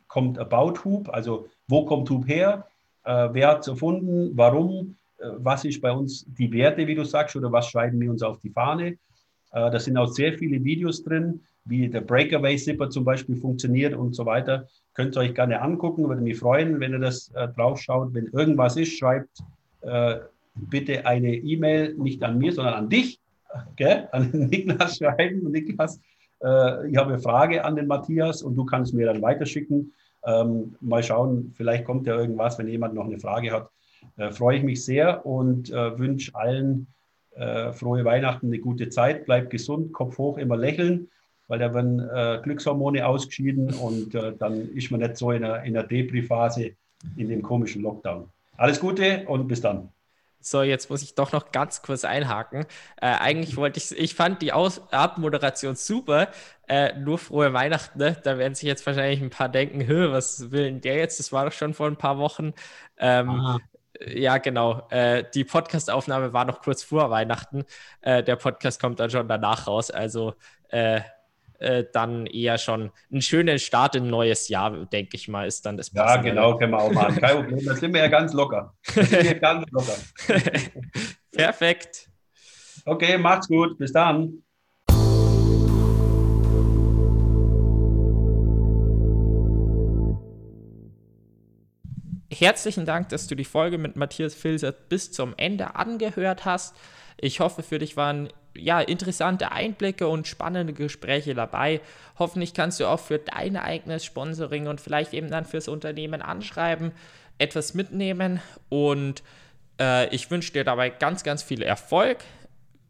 kommt About Hub, also wo kommt Hub her, äh, wer hat es erfunden, warum, was ist bei uns die Werte, wie du sagst, oder was schreiben wir uns auf die Fahne. Äh, da sind auch sehr viele Videos drin, wie der Breakaway-Zipper zum Beispiel funktioniert und so weiter. Könnt ihr euch gerne angucken, würde mich freuen, wenn ihr das äh, drauf schaut. Wenn irgendwas ist, schreibt äh, bitte eine E-Mail, nicht an mir, sondern an dich, [LAUGHS] gell? an [LAUGHS] Niklas schreiben. Niklas, äh, ich habe eine Frage an den Matthias und du kannst mir dann weiterschicken. Ähm, mal schauen, vielleicht kommt ja irgendwas, wenn jemand noch eine Frage hat. Äh, freue ich mich sehr und äh, wünsche allen äh, frohe Weihnachten, eine gute Zeit, bleibt gesund, Kopf hoch, immer lächeln, weil da werden äh, Glückshormone ausgeschieden und äh, dann ist man nicht so in einer, in einer Depri-Phase in dem komischen Lockdown. Alles Gute und bis dann. So, jetzt muss ich doch noch ganz kurz einhaken. Äh, eigentlich wollte ich, ich fand die Aus Abmoderation super, äh, nur frohe Weihnachten. Ne? Da werden sich jetzt wahrscheinlich ein paar denken, was will denn der jetzt? Das war doch schon vor ein paar Wochen. Ähm, ja, genau. Äh, die Podcastaufnahme war noch kurz vor Weihnachten. Äh, der Podcast kommt dann schon danach raus. Also äh, äh dann eher schon ein schöner Start in ein neues Jahr, denke ich mal, ist dann das Ja, genau, können wir auch machen. [LAUGHS] Kein Problem, da sind wir ja ganz locker. Da sind wir [LAUGHS] ganz locker. Perfekt. Okay, macht's gut. Bis dann. Herzlichen Dank, dass du die Folge mit Matthias Filzer bis zum Ende angehört hast. Ich hoffe, für dich waren ja, interessante Einblicke und spannende Gespräche dabei. Hoffentlich kannst du auch für dein eigenes Sponsoring und vielleicht eben dann fürs Unternehmen anschreiben, etwas mitnehmen. Und Äh, ich wünsche dir dabei ganz, ganz viel Erfolg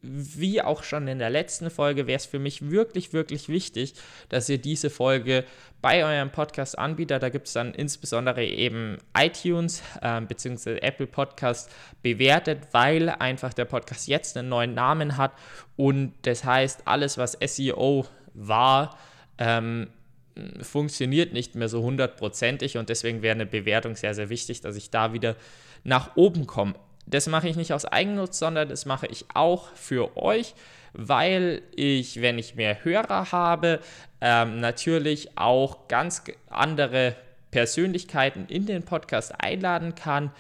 wie auch schon in der letzten Folge, wäre es für mich wirklich, wirklich wichtig, dass ihr diese Folge bei eurem Podcast-Anbieter, da gibt es dann insbesondere eben iTunes äh, bzw. Apple Podcast bewertet, weil einfach der Podcast jetzt einen neuen Namen hat und das heißt, alles, was SEO war, ähm, funktioniert nicht mehr so hundertprozentig und deswegen wäre eine Bewertung sehr, sehr wichtig, dass ich da wieder nach oben komme. Das mache ich nicht aus Eigennutz, sondern das mache ich auch für euch, weil ich, wenn ich mehr Hörer habe, ähm, natürlich auch ganz andere Persönlichkeiten in den Podcast einladen kann,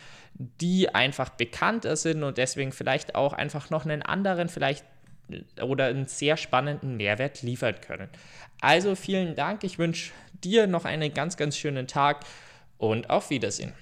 die einfach bekannter sind und deswegen vielleicht auch einfach noch einen anderen, vielleicht oder einen sehr spannenden Mehrwert liefern können. Also vielen Dank, ich wünsche dir noch einen ganz, ganz schönen Tag und auf Wiedersehen.